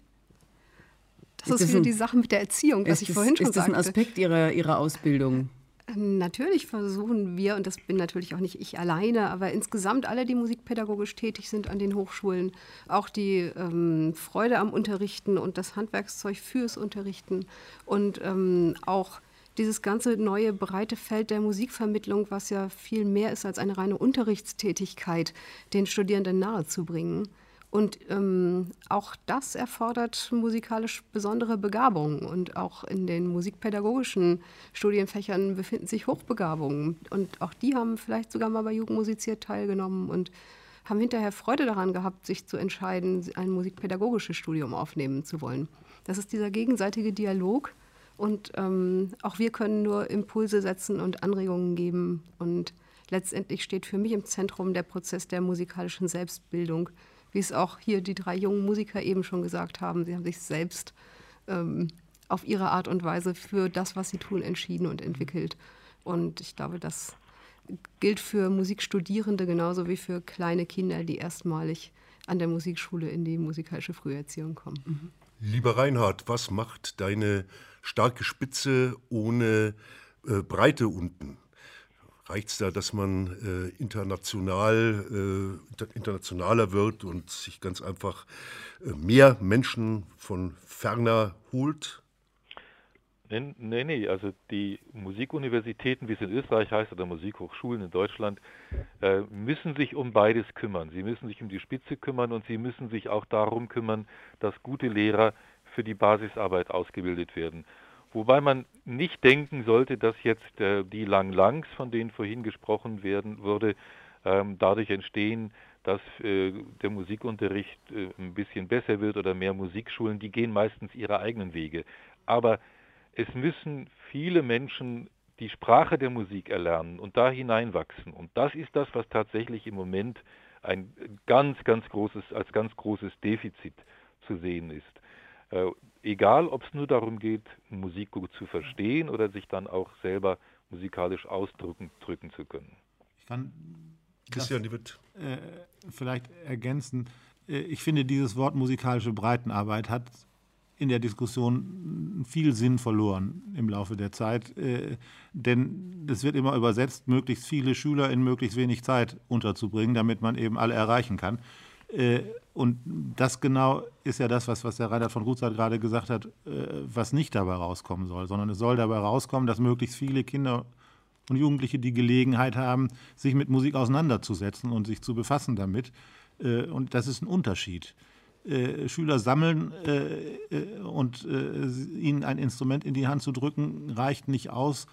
Das ist, ist das wieder ein, die Sache mit der Erziehung, was ich
das,
vorhin schon
sagte. Ist das ein Aspekt Ihrer, Ihrer Ausbildung?
Natürlich versuchen wir, und das bin natürlich auch nicht ich alleine, aber insgesamt alle, die musikpädagogisch tätig sind an den Hochschulen, auch die ähm, Freude am Unterrichten und das Handwerkszeug fürs Unterrichten und ähm, auch dieses ganze neue breite Feld der Musikvermittlung, was ja viel mehr ist als eine reine Unterrichtstätigkeit, den Studierenden nahezubringen. Und ähm, auch das erfordert musikalisch besondere Begabung. Und auch in den musikpädagogischen Studienfächern befinden sich Hochbegabungen. Und auch die haben vielleicht sogar mal bei Jugendmusiziert teilgenommen und haben hinterher Freude daran gehabt, sich zu entscheiden, ein musikpädagogisches Studium aufnehmen zu wollen. Das ist dieser gegenseitige Dialog. Und ähm, auch wir können nur Impulse setzen und Anregungen geben. Und letztendlich steht für mich im Zentrum der Prozess der musikalischen Selbstbildung wie es auch hier die drei jungen Musiker eben schon gesagt haben. Sie haben sich selbst ähm, auf ihre Art und Weise für das, was sie tun, entschieden und entwickelt. Und ich glaube, das gilt für Musikstudierende genauso wie für kleine Kinder, die erstmalig an der Musikschule in die musikalische Früherziehung kommen. Mhm.
Lieber Reinhard, was macht deine starke Spitze ohne äh, Breite unten? Reicht es da, dass man äh, international, äh, internationaler wird und sich ganz einfach äh, mehr Menschen von ferner holt?
Nee, nee, nee, also die Musikuniversitäten, wie es in Österreich heißt, oder Musikhochschulen in Deutschland, äh, müssen sich um beides kümmern. Sie müssen sich um die Spitze kümmern und sie müssen sich auch darum kümmern, dass gute Lehrer für die Basisarbeit ausgebildet werden. Wobei man nicht denken sollte, dass jetzt äh, die Lang Langs, von denen vorhin gesprochen werden würde, ähm, dadurch entstehen, dass äh, der Musikunterricht äh, ein bisschen besser wird oder mehr Musikschulen, die gehen meistens ihre eigenen Wege. Aber es müssen viele Menschen die Sprache der Musik erlernen und da hineinwachsen. Und das ist das, was tatsächlich im Moment ein ganz, ganz großes, als ganz großes Defizit zu sehen ist. Äh, egal, ob es nur darum geht, Musik gut zu verstehen oder sich dann auch selber musikalisch ausdrücken drücken zu können.
Ich kann Christian, das, wird äh, vielleicht ergänzen. Äh, ich finde, dieses Wort musikalische Breitenarbeit hat in der Diskussion viel Sinn verloren im Laufe der Zeit, äh, denn es wird immer übersetzt, möglichst viele Schüler in möglichst wenig Zeit unterzubringen, damit man eben alle erreichen kann. Äh, und das genau ist ja das, was, was der Reinhard von Gutzeit gerade gesagt hat, äh, was nicht dabei rauskommen soll, sondern es soll dabei rauskommen, dass möglichst viele Kinder und Jugendliche die Gelegenheit haben, sich mit Musik auseinanderzusetzen und sich zu befassen damit. Äh, und das ist ein Unterschied. Schüler sammeln und ihnen ein Instrument in die Hand zu drücken, reicht nicht aus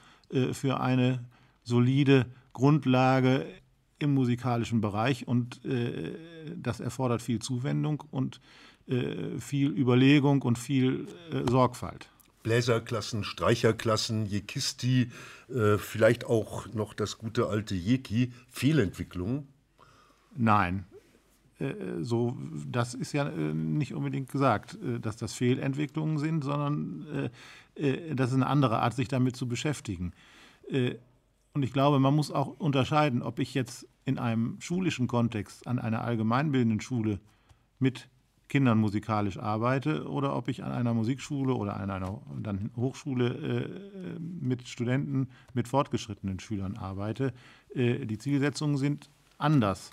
für eine solide Grundlage im musikalischen Bereich und äh, das erfordert viel Zuwendung und äh, viel Überlegung und viel äh, Sorgfalt.
Bläserklassen, Streicherklassen, Jekisti, äh, vielleicht auch noch das gute alte Jeki, Fehlentwicklungen?
Nein, äh, so, das ist ja äh, nicht unbedingt gesagt, dass das Fehlentwicklungen sind, sondern das ist eine andere Art, sich damit zu beschäftigen. Und ich glaube, man muss auch unterscheiden, ob ich jetzt in einem schulischen Kontext an einer allgemeinbildenden Schule mit Kindern musikalisch arbeite oder ob ich an einer Musikschule oder an einer dann Hochschule mit Studenten, mit fortgeschrittenen Schülern arbeite. die Zielsetzungen sind anders.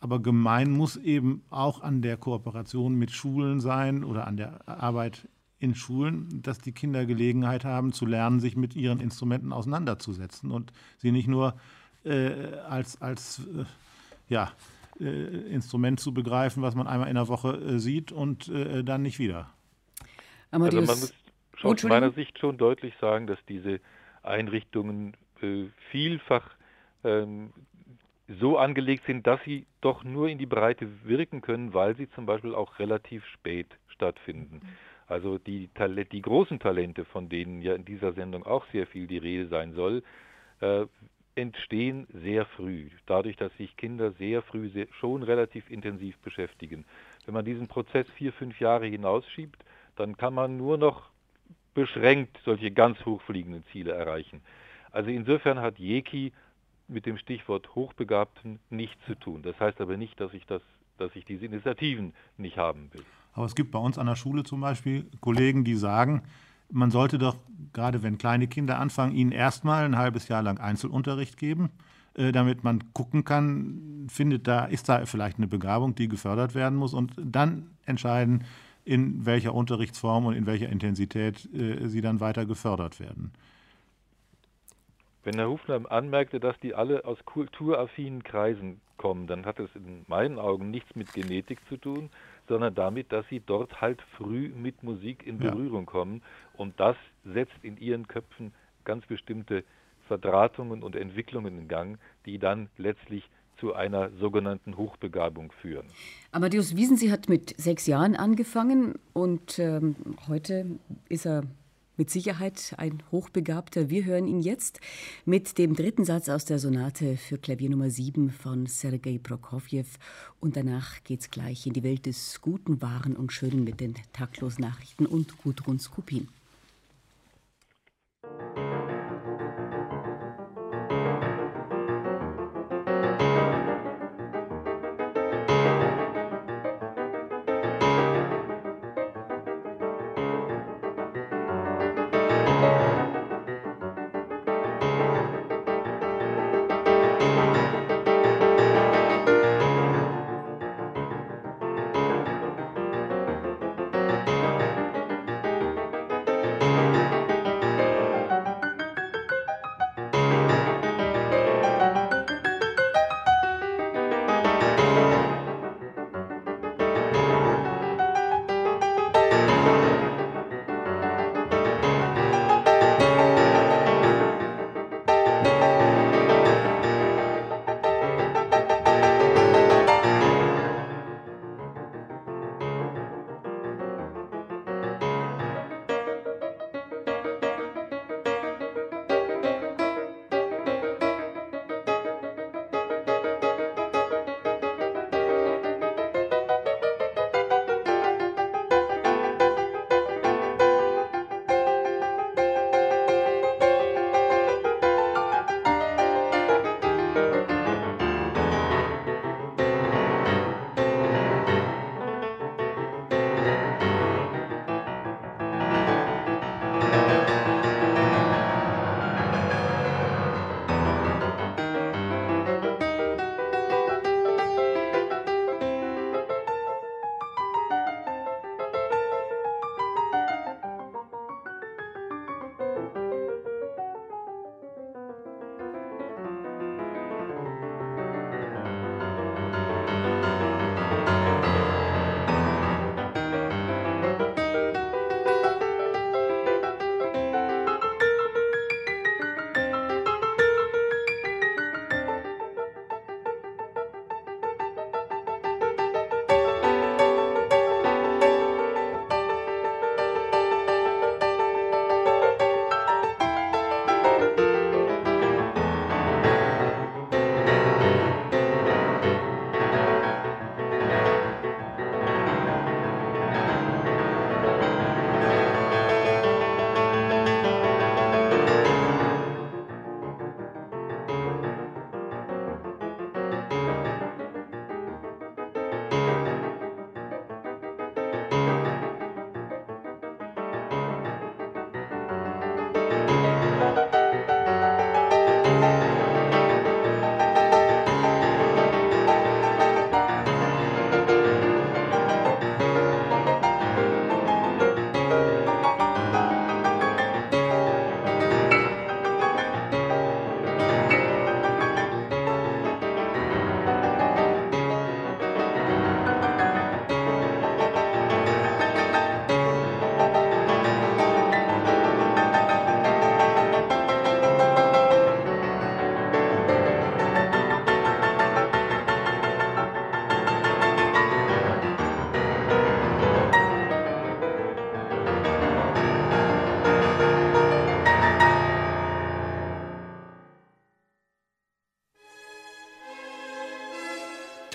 Aber gemein muss eben auch an der Kooperation mit Schulen sein oder an der Arbeit in Schulen, dass die Kinder Gelegenheit haben zu lernen, sich mit ihren Instrumenten auseinanderzusetzen und sie nicht nur äh, als, als äh, ja, äh, Instrument zu begreifen, was man einmal in der Woche äh, sieht und äh, dann nicht wieder.
Also man muss schon aus meiner Sicht schon deutlich sagen, dass diese Einrichtungen äh, vielfach ähm, so angelegt sind, dass sie doch nur in die Breite wirken können, weil sie zum Beispiel auch relativ spät stattfinden. Also die, die großen Talente, von denen ja in dieser Sendung auch sehr viel die Rede sein soll, äh, entstehen sehr früh, dadurch, dass sich Kinder sehr früh sehr, schon relativ intensiv beschäftigen. Wenn man diesen Prozess vier, fünf Jahre hinausschiebt, dann kann man nur noch beschränkt solche ganz hochfliegenden Ziele erreichen. Also insofern hat Jeki mit dem Stichwort Hochbegabten nichts zu tun. Das heißt aber nicht, dass ich, das, dass ich diese Initiativen nicht haben will.
Aber es gibt bei uns an der Schule zum Beispiel Kollegen, die sagen, man sollte doch, gerade wenn kleine Kinder anfangen, ihnen erstmal ein halbes Jahr lang Einzelunterricht geben, äh, damit man gucken kann, findet da, ist da vielleicht eine Begabung, die gefördert werden muss und dann entscheiden, in welcher Unterrichtsform und in welcher Intensität äh, sie dann weiter gefördert werden.
Wenn Herr Hufner anmerkte, dass die alle aus kulturaffinen Kreisen kommen, dann hat es in meinen Augen nichts mit Genetik zu tun, sondern damit, dass sie dort halt früh mit Musik in Berührung ja. kommen. Und das setzt in ihren Köpfen ganz bestimmte Verdrahtungen und Entwicklungen in Gang, die dann letztlich zu einer sogenannten Hochbegabung führen.
Amadeus Wiesen, hat mit sechs Jahren angefangen und ähm, heute ist er mit Sicherheit ein Hochbegabter. Wir hören ihn jetzt mit dem dritten Satz aus der Sonate für Klavier Nummer 7 von Sergei Prokofjew. Und danach geht es gleich in die Welt des Guten, Wahren und Schönen mit den taktlosen Nachrichten und Gudrun Skupin.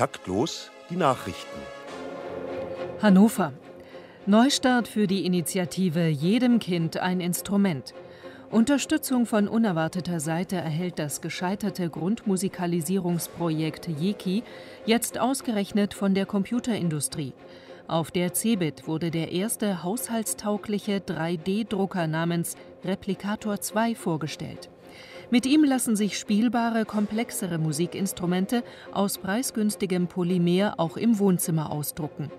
Taktlos die Nachrichten.
Hannover. Neustart für die Initiative Jedem Kind ein Instrument. Unterstützung von unerwarteter Seite erhält das gescheiterte Grundmusikalisierungsprojekt JEKI jetzt ausgerechnet von der Computerindustrie. Auf der CeBIT wurde der erste haushaltstaugliche 3D-Drucker namens Replicator 2 vorgestellt. Mit ihm lassen sich spielbare, komplexere Musikinstrumente aus preisgünstigem Polymer auch im Wohnzimmer ausdrucken.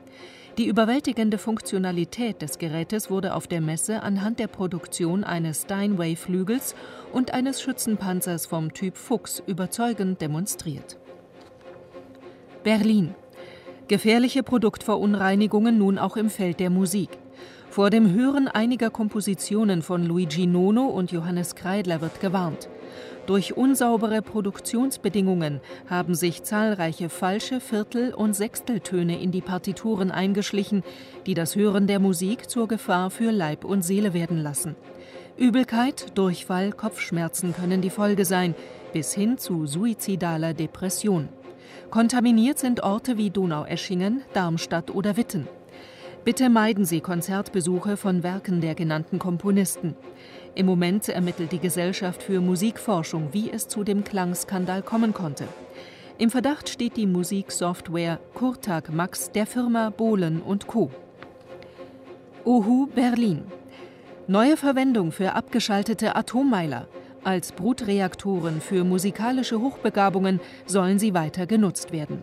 Die überwältigende Funktionalität des Gerätes wurde auf der Messe anhand der Produktion eines Steinway-Flügels und eines Schützenpanzers vom Typ Fuchs überzeugend demonstriert. Berlin. Gefährliche Produktverunreinigungen nun auch im Feld der Musik. Vor dem Hören einiger Kompositionen von Luigi Nono und Johannes Kreidler wird gewarnt. Durch unsaubere Produktionsbedingungen haben sich zahlreiche falsche Viertel- und Sechsteltöne in die Partituren eingeschlichen, die das Hören der Musik zur Gefahr für Leib und Seele werden lassen. Übelkeit, Durchfall, Kopfschmerzen können die Folge sein, bis hin zu suizidaler Depression. Kontaminiert sind Orte wie Donaueschingen, Darmstadt oder Witten. Bitte meiden Sie Konzertbesuche von Werken der genannten Komponisten. Im Moment ermittelt die Gesellschaft für Musikforschung, wie es zu dem Klangskandal kommen konnte. Im Verdacht steht die Musiksoftware Kurtag Max der Firma Bohlen Co. Ohu Berlin. Neue Verwendung für abgeschaltete Atommeiler. Als Brutreaktoren für musikalische Hochbegabungen sollen sie weiter genutzt werden.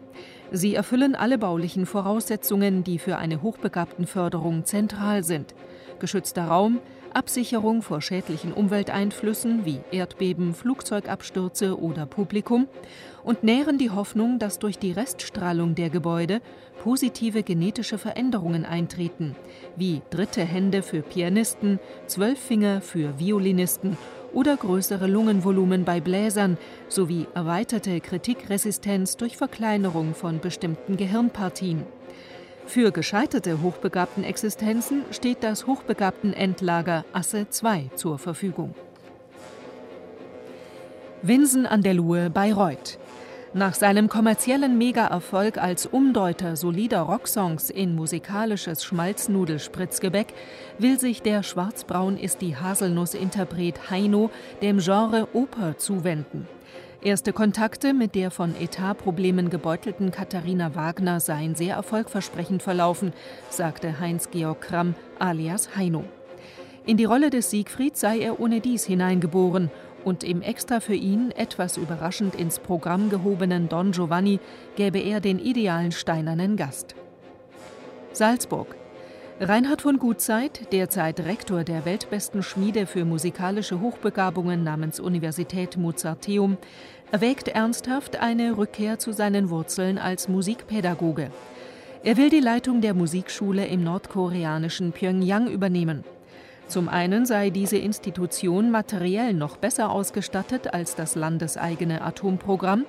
Sie erfüllen alle baulichen Voraussetzungen, die für eine Hochbegabtenförderung zentral sind. Geschützter Raum, Absicherung vor schädlichen Umwelteinflüssen wie Erdbeben, Flugzeugabstürze oder Publikum und nähren die Hoffnung, dass durch die Reststrahlung der Gebäude positive genetische Veränderungen eintreten, wie dritte Hände für Pianisten, zwölf Finger für Violinisten oder größere Lungenvolumen bei Bläsern sowie erweiterte Kritikresistenz durch Verkleinerung von bestimmten Gehirnpartien. Für gescheiterte hochbegabten Existenzen steht das Hochbegabten-Endlager Asse II zur Verfügung. Winsen an der Luhe Bayreuth. Nach seinem kommerziellen Mega-Erfolg als Umdeuter solider Rocksongs in musikalisches Schmalznudelspritzgebäck will sich der schwarzbraun ist die Haselnuss-Interpret Heino dem Genre Oper zuwenden. Erste Kontakte mit der von Etatproblemen gebeutelten Katharina Wagner seien sehr erfolgversprechend verlaufen, sagte Heinz-Georg Kramm alias Heino. In die Rolle des Siegfried sei er ohne dies hineingeboren und im extra für ihn etwas überraschend ins Programm gehobenen Don Giovanni gäbe er den idealen steinernen Gast. Salzburg. Reinhard von Gutzeit, derzeit Rektor der weltbesten Schmiede für musikalische Hochbegabungen namens Universität Mozarteum, erwägt ernsthaft eine Rückkehr zu seinen Wurzeln als Musikpädagoge. Er will die Leitung der Musikschule im nordkoreanischen Pyongyang übernehmen. Zum einen sei diese Institution materiell noch besser ausgestattet als das landeseigene Atomprogramm,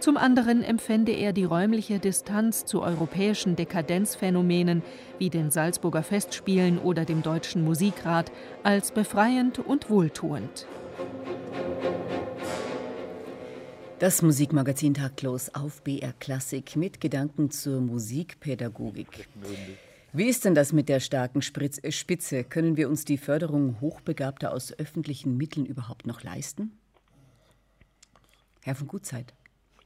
zum anderen empfände er die räumliche Distanz zu europäischen Dekadenzphänomenen wie den Salzburger Festspielen oder dem Deutschen Musikrat als befreiend und wohltuend.
Das Musikmagazin Taktlos auf BR Klassik mit Gedanken zur Musikpädagogik. Wie ist denn das mit der starken Spritz Spitze? Können wir uns die Förderung Hochbegabter aus öffentlichen Mitteln überhaupt noch leisten? Herr von Gutzeit.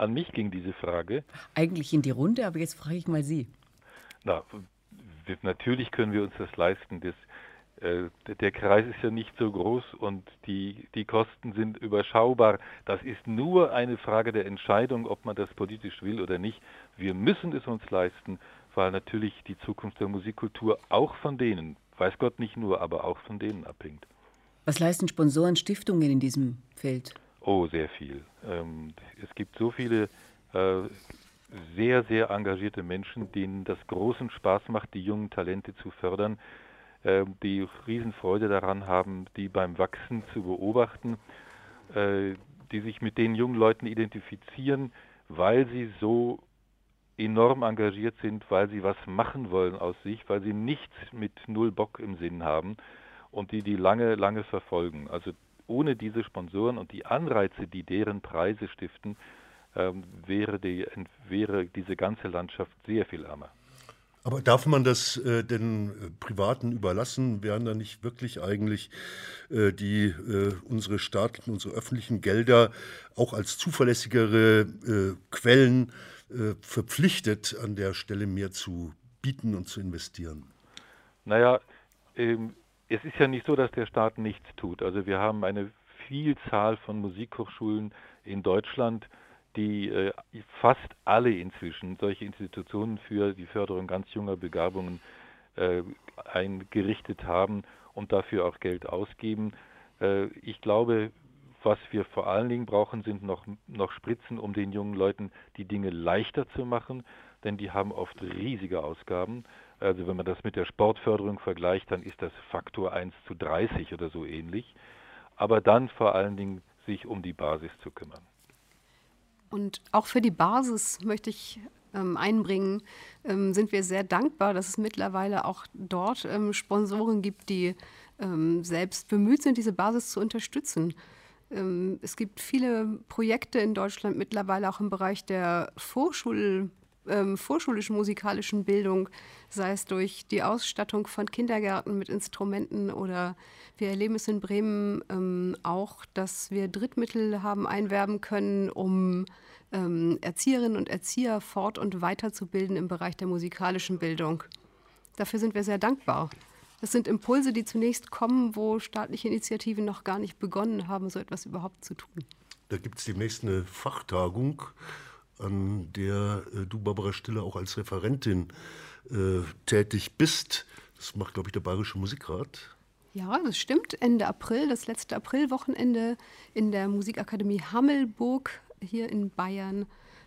An mich ging diese Frage.
Eigentlich in die Runde, aber jetzt frage ich mal Sie.
Na, natürlich können wir uns das leisten. Das, äh, der Kreis ist ja nicht so groß und die, die Kosten sind überschaubar. Das ist nur eine Frage der Entscheidung, ob man das politisch will oder nicht. Wir müssen es uns leisten weil natürlich die Zukunft der Musikkultur auch von denen, weiß Gott nicht nur, aber auch von denen abhängt.
Was leisten Sponsoren, Stiftungen in diesem Feld?
Oh, sehr viel. Ähm, es gibt so viele äh, sehr, sehr engagierte Menschen, denen das großen Spaß macht, die jungen Talente zu fördern, äh, die Riesenfreude daran haben, die beim Wachsen zu beobachten, äh, die sich mit den jungen Leuten identifizieren, weil sie so enorm engagiert sind, weil sie was machen wollen aus sich, weil sie nichts mit null Bock im Sinn haben und die die lange, lange verfolgen. Also ohne diese Sponsoren und die Anreize, die deren Preise stiften, ähm, wäre, die, wäre diese ganze Landschaft sehr viel ärmer.
Aber darf man das äh, den äh, Privaten überlassen? Wären da nicht wirklich eigentlich äh, die, äh, unsere staatlichen, unsere öffentlichen Gelder auch als zuverlässigere äh, Quellen äh, verpflichtet, an der Stelle mehr zu bieten und zu investieren?
Naja, ähm, es ist ja nicht so, dass der Staat nichts tut. Also wir haben eine Vielzahl von Musikhochschulen in Deutschland, die äh, fast alle inzwischen solche Institutionen für die Förderung ganz junger Begabungen äh, eingerichtet haben und dafür auch Geld ausgeben. Äh, ich glaube, was wir vor allen Dingen brauchen, sind noch, noch Spritzen, um den jungen Leuten die Dinge leichter zu machen, denn die haben oft riesige Ausgaben. Also wenn man das mit der Sportförderung vergleicht, dann ist das Faktor 1 zu 30 oder so ähnlich. Aber dann vor allen Dingen sich um die Basis zu kümmern.
Und auch für die Basis möchte ich ähm, einbringen, ähm, sind wir sehr dankbar, dass es mittlerweile auch dort ähm, Sponsoren gibt, die ähm, selbst bemüht sind, diese Basis zu unterstützen. Ähm, es gibt viele Projekte in Deutschland mittlerweile auch im Bereich der Vorschul ähm, vorschulischen musikalischen Bildung, sei es durch die Ausstattung von Kindergärten mit Instrumenten oder wir erleben es in Bremen ähm, auch, dass wir Drittmittel haben einwerben können, um ähm, Erzieherinnen und Erzieher fort- und weiterzubilden im Bereich der musikalischen Bildung. Dafür sind wir sehr dankbar. Das sind Impulse, die zunächst kommen, wo staatliche Initiativen noch gar nicht begonnen haben, so etwas überhaupt zu tun.
Da gibt es demnächst eine Fachtagung an der äh, du, Barbara Stille, auch als Referentin äh, tätig bist. Das macht, glaube ich, der Bayerische Musikrat.
Ja, das stimmt. Ende April, das letzte Aprilwochenende in der Musikakademie Hammelburg hier in Bayern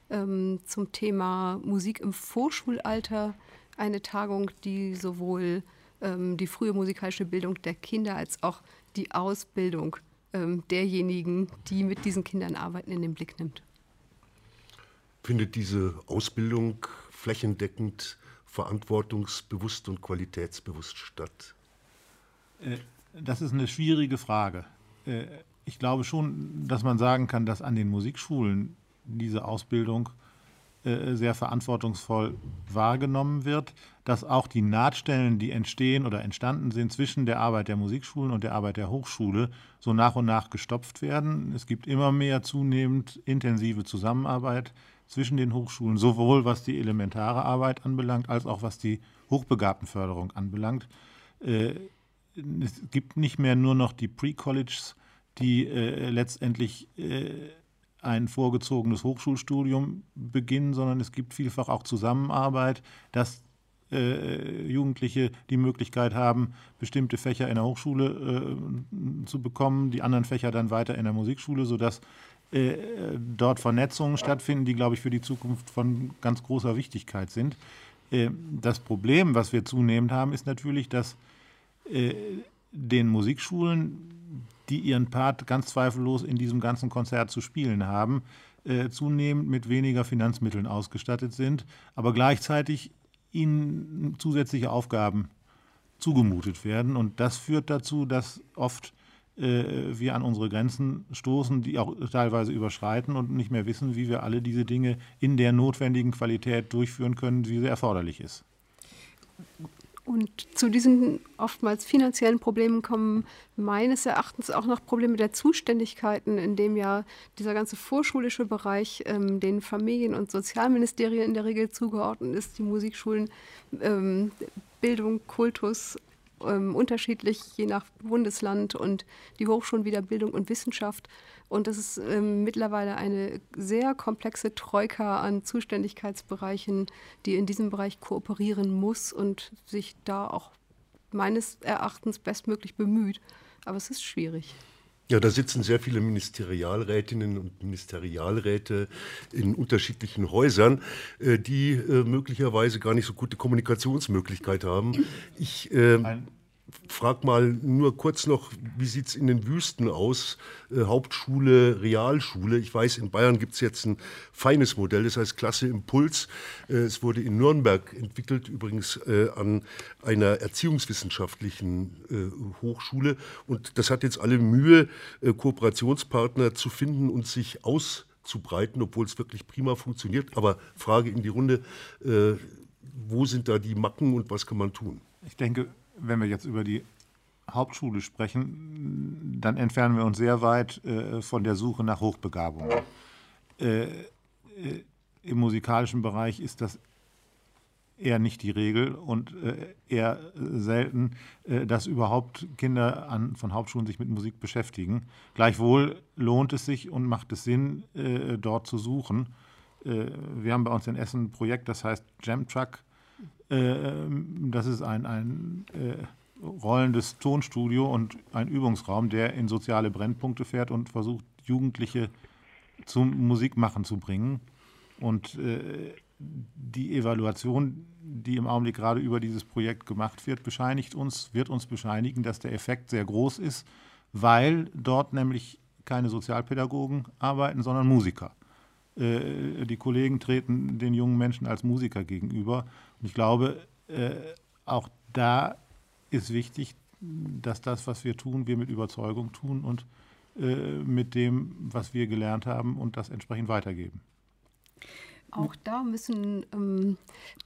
ähm, zum Thema Musik im Vorschulalter. Eine Tagung, die sowohl ähm, die frühe musikalische Bildung der Kinder als auch die Ausbildung ähm, derjenigen, die mit diesen Kindern arbeiten, in den Blick nimmt.
Findet diese Ausbildung flächendeckend, verantwortungsbewusst und qualitätsbewusst statt?
Äh, das ist eine schwierige Frage. Äh, ich glaube schon, dass man sagen kann, dass an den Musikschulen diese Ausbildung äh, sehr verantwortungsvoll wahrgenommen wird, dass auch die Nahtstellen, die entstehen oder entstanden sind zwischen der Arbeit der Musikschulen und der Arbeit der Hochschule, so nach und nach gestopft werden. Es gibt immer mehr zunehmend intensive Zusammenarbeit zwischen den Hochschulen, sowohl was die elementare Arbeit anbelangt, als auch was die Hochbegabtenförderung anbelangt. Äh, es gibt nicht mehr nur noch die Pre-Colleges, die äh, letztendlich äh, ein vorgezogenes Hochschulstudium beginnen, sondern es gibt vielfach auch Zusammenarbeit, dass äh, Jugendliche die Möglichkeit haben, bestimmte Fächer in der Hochschule äh, zu bekommen, die anderen Fächer dann weiter in der Musikschule, sodass äh, dort Vernetzungen stattfinden, die, glaube ich, für die Zukunft von ganz großer Wichtigkeit sind. Äh, das Problem, was wir zunehmend haben, ist natürlich, dass äh, den Musikschulen, die ihren Part ganz zweifellos in diesem ganzen Konzert zu spielen haben, zunehmend mit weniger Finanzmitteln ausgestattet sind, aber gleichzeitig ihnen zusätzliche Aufgaben zugemutet werden. Und das führt dazu, dass oft wir an unsere Grenzen stoßen, die auch teilweise überschreiten und nicht mehr wissen, wie wir alle diese Dinge in der notwendigen Qualität durchführen können, wie sie erforderlich ist.
Und zu diesen oftmals finanziellen Problemen kommen meines Erachtens auch noch Probleme der Zuständigkeiten, in dem ja dieser ganze vorschulische Bereich ähm, den Familien- und Sozialministerien in der Regel zugeordnet ist, die Musikschulen, ähm, Bildung, Kultus ähm, unterschiedlich je nach Bundesland und die Hochschulen wieder Bildung und Wissenschaft. Und das ist ähm, mittlerweile eine sehr komplexe Troika an Zuständigkeitsbereichen, die in diesem Bereich kooperieren muss und sich da auch meines Erachtens bestmöglich bemüht. Aber es ist schwierig.
Ja, da sitzen sehr viele Ministerialrätinnen und Ministerialräte in unterschiedlichen Häusern, äh, die äh, möglicherweise gar nicht so gute Kommunikationsmöglichkeit haben. Ich äh, frag mal nur kurz noch, wie sieht es in den Wüsten aus? Äh, Hauptschule, Realschule. Ich weiß, in Bayern gibt es jetzt ein feines Modell, das heißt Klasse Impuls. Äh, es wurde in Nürnberg entwickelt, übrigens äh, an einer erziehungswissenschaftlichen äh, Hochschule. Und das hat jetzt alle Mühe, äh, Kooperationspartner zu finden und sich aus zu breiten, obwohl es wirklich prima funktioniert. Aber Frage in die Runde, äh, wo sind da die Macken und was kann man tun?
Ich denke, wenn wir jetzt über die Hauptschule sprechen, dann entfernen wir uns sehr weit äh, von der Suche nach Hochbegabung. Äh, äh, Im musikalischen Bereich ist das eher nicht die Regel und äh, eher selten, äh, dass überhaupt Kinder an, von Hauptschulen sich mit Musik beschäftigen. Gleichwohl lohnt es sich und macht es Sinn, äh, dort zu suchen. wir haben bei uns in Essen ein Projekt, das heißt Jam Truck. Das ist ein, ein rollendes Tonstudio und ein Übungsraum, der in soziale Brennpunkte fährt und versucht, Jugendliche zum Musikmachen zu bringen. Und äh, die Evaluation, die im Augenblick gerade über dieses Projekt gemacht wird, bescheinigt uns, wird uns bescheinigen, dass der Effekt sehr groß ist, weil dort nämlich keine Sozialpädagogen arbeiten, sondern Musiker. Äh, die Kollegen treten den jungen Menschen als Musiker gegenüber. Ich glaube, äh, auch da ist wichtig, dass das, was wir tun, wir mit Überzeugung tun und äh, mit dem, was wir gelernt haben und das entsprechend weitergeben.
Auch da müssen ähm,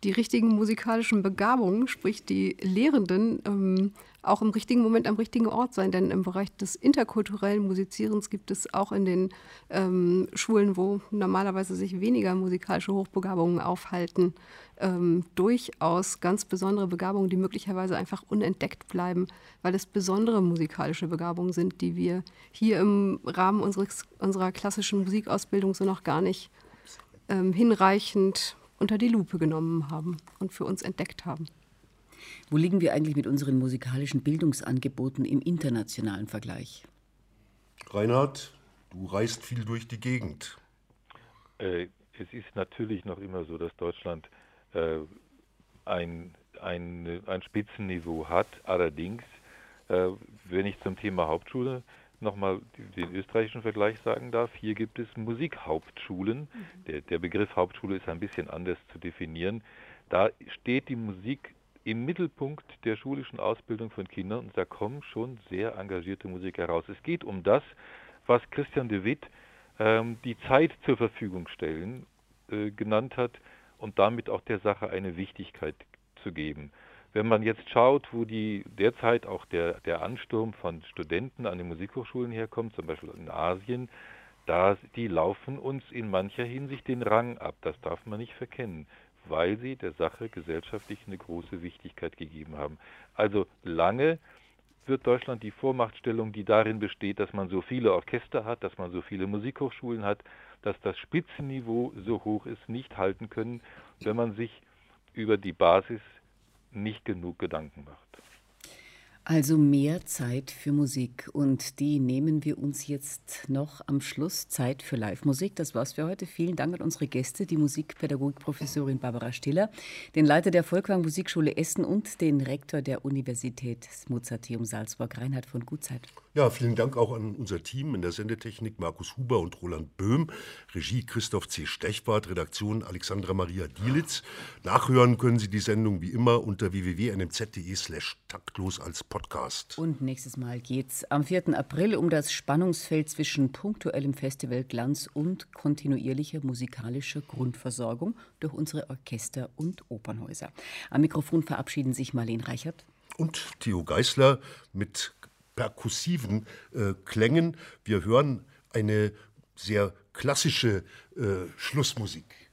die richtigen musikalischen Begabungen, sprich die Lehrenden, ähm, auch im richtigen Moment am richtigen Ort sein. Denn im Bereich des interkulturellen Musizierens gibt es auch in den ähm, Schulen, wo normalerweise sich weniger musikalische Hochbegabungen aufhalten, ähm, durchaus ganz besondere Begabungen, die möglicherweise einfach unentdeckt bleiben, weil es besondere musikalische Begabungen sind, die wir hier im Rahmen unseres, unserer klassischen Musikausbildung so noch gar nicht ähm, hinreichend unter die Lupe genommen haben und für uns entdeckt haben.
Wo liegen wir eigentlich mit unseren musikalischen Bildungsangeboten im internationalen Vergleich?
Reinhard, du reist viel durch die Gegend.
Äh, es ist natürlich noch immer so, dass Deutschland äh, ein, ein, ein Spitzenniveau hat. Allerdings, äh, wenn ich zum Thema Hauptschule nochmal den österreichischen Vergleich sagen darf, hier gibt es Musikhauptschulen. Mhm. Der, der Begriff Hauptschule ist ein bisschen anders zu definieren. Da steht die Musik im Mittelpunkt der schulischen Ausbildung von Kindern und da kommen schon sehr engagierte Musiker heraus. Es geht um das, was Christian de Witt ähm, die Zeit zur Verfügung stellen äh, genannt hat und damit auch der Sache eine Wichtigkeit zu geben. Wenn man jetzt schaut, wo die derzeit auch der, der Ansturm von Studenten an den Musikhochschulen herkommt, zum Beispiel in Asien, da, die laufen uns in mancher Hinsicht den Rang ab. Das darf man nicht verkennen, weil sie der Sache gesellschaftlich eine große Wichtigkeit gegeben haben. Also lange wird Deutschland die Vormachtstellung, die darin besteht, dass man so viele Orchester hat, dass man so viele Musikhochschulen hat, dass das Spitzenniveau so hoch ist, nicht halten können, wenn man sich über die Basis nicht genug Gedanken macht.
Also mehr Zeit für Musik und die nehmen wir uns jetzt noch am Schluss Zeit für Live-Musik. Das war's für heute. Vielen Dank an unsere Gäste, die Musikpädagogikprofessorin Barbara Stiller, den Leiter der Volkwang Musikschule Essen und den Rektor der Universität Mozarteum Salzburg, Reinhard von Gutzeit.
Ja, vielen Dank auch an unser Team in der Sendetechnik Markus Huber und Roland Böhm, Regie Christoph C. Stechbart, Redaktion Alexandra Maria Dielitz. Nachhören können Sie die Sendung wie immer unter www.nmz.de slash taktlos als Podcast.
Und nächstes Mal geht's am 4. April um das Spannungsfeld zwischen punktuellem Festivalglanz und kontinuierlicher musikalischer Grundversorgung durch unsere Orchester und Opernhäuser. Am Mikrofon verabschieden sich Marlene Reichert
und Theo Geißler mit perkussiven äh, Klängen. Wir hören eine sehr klassische äh, Schlussmusik.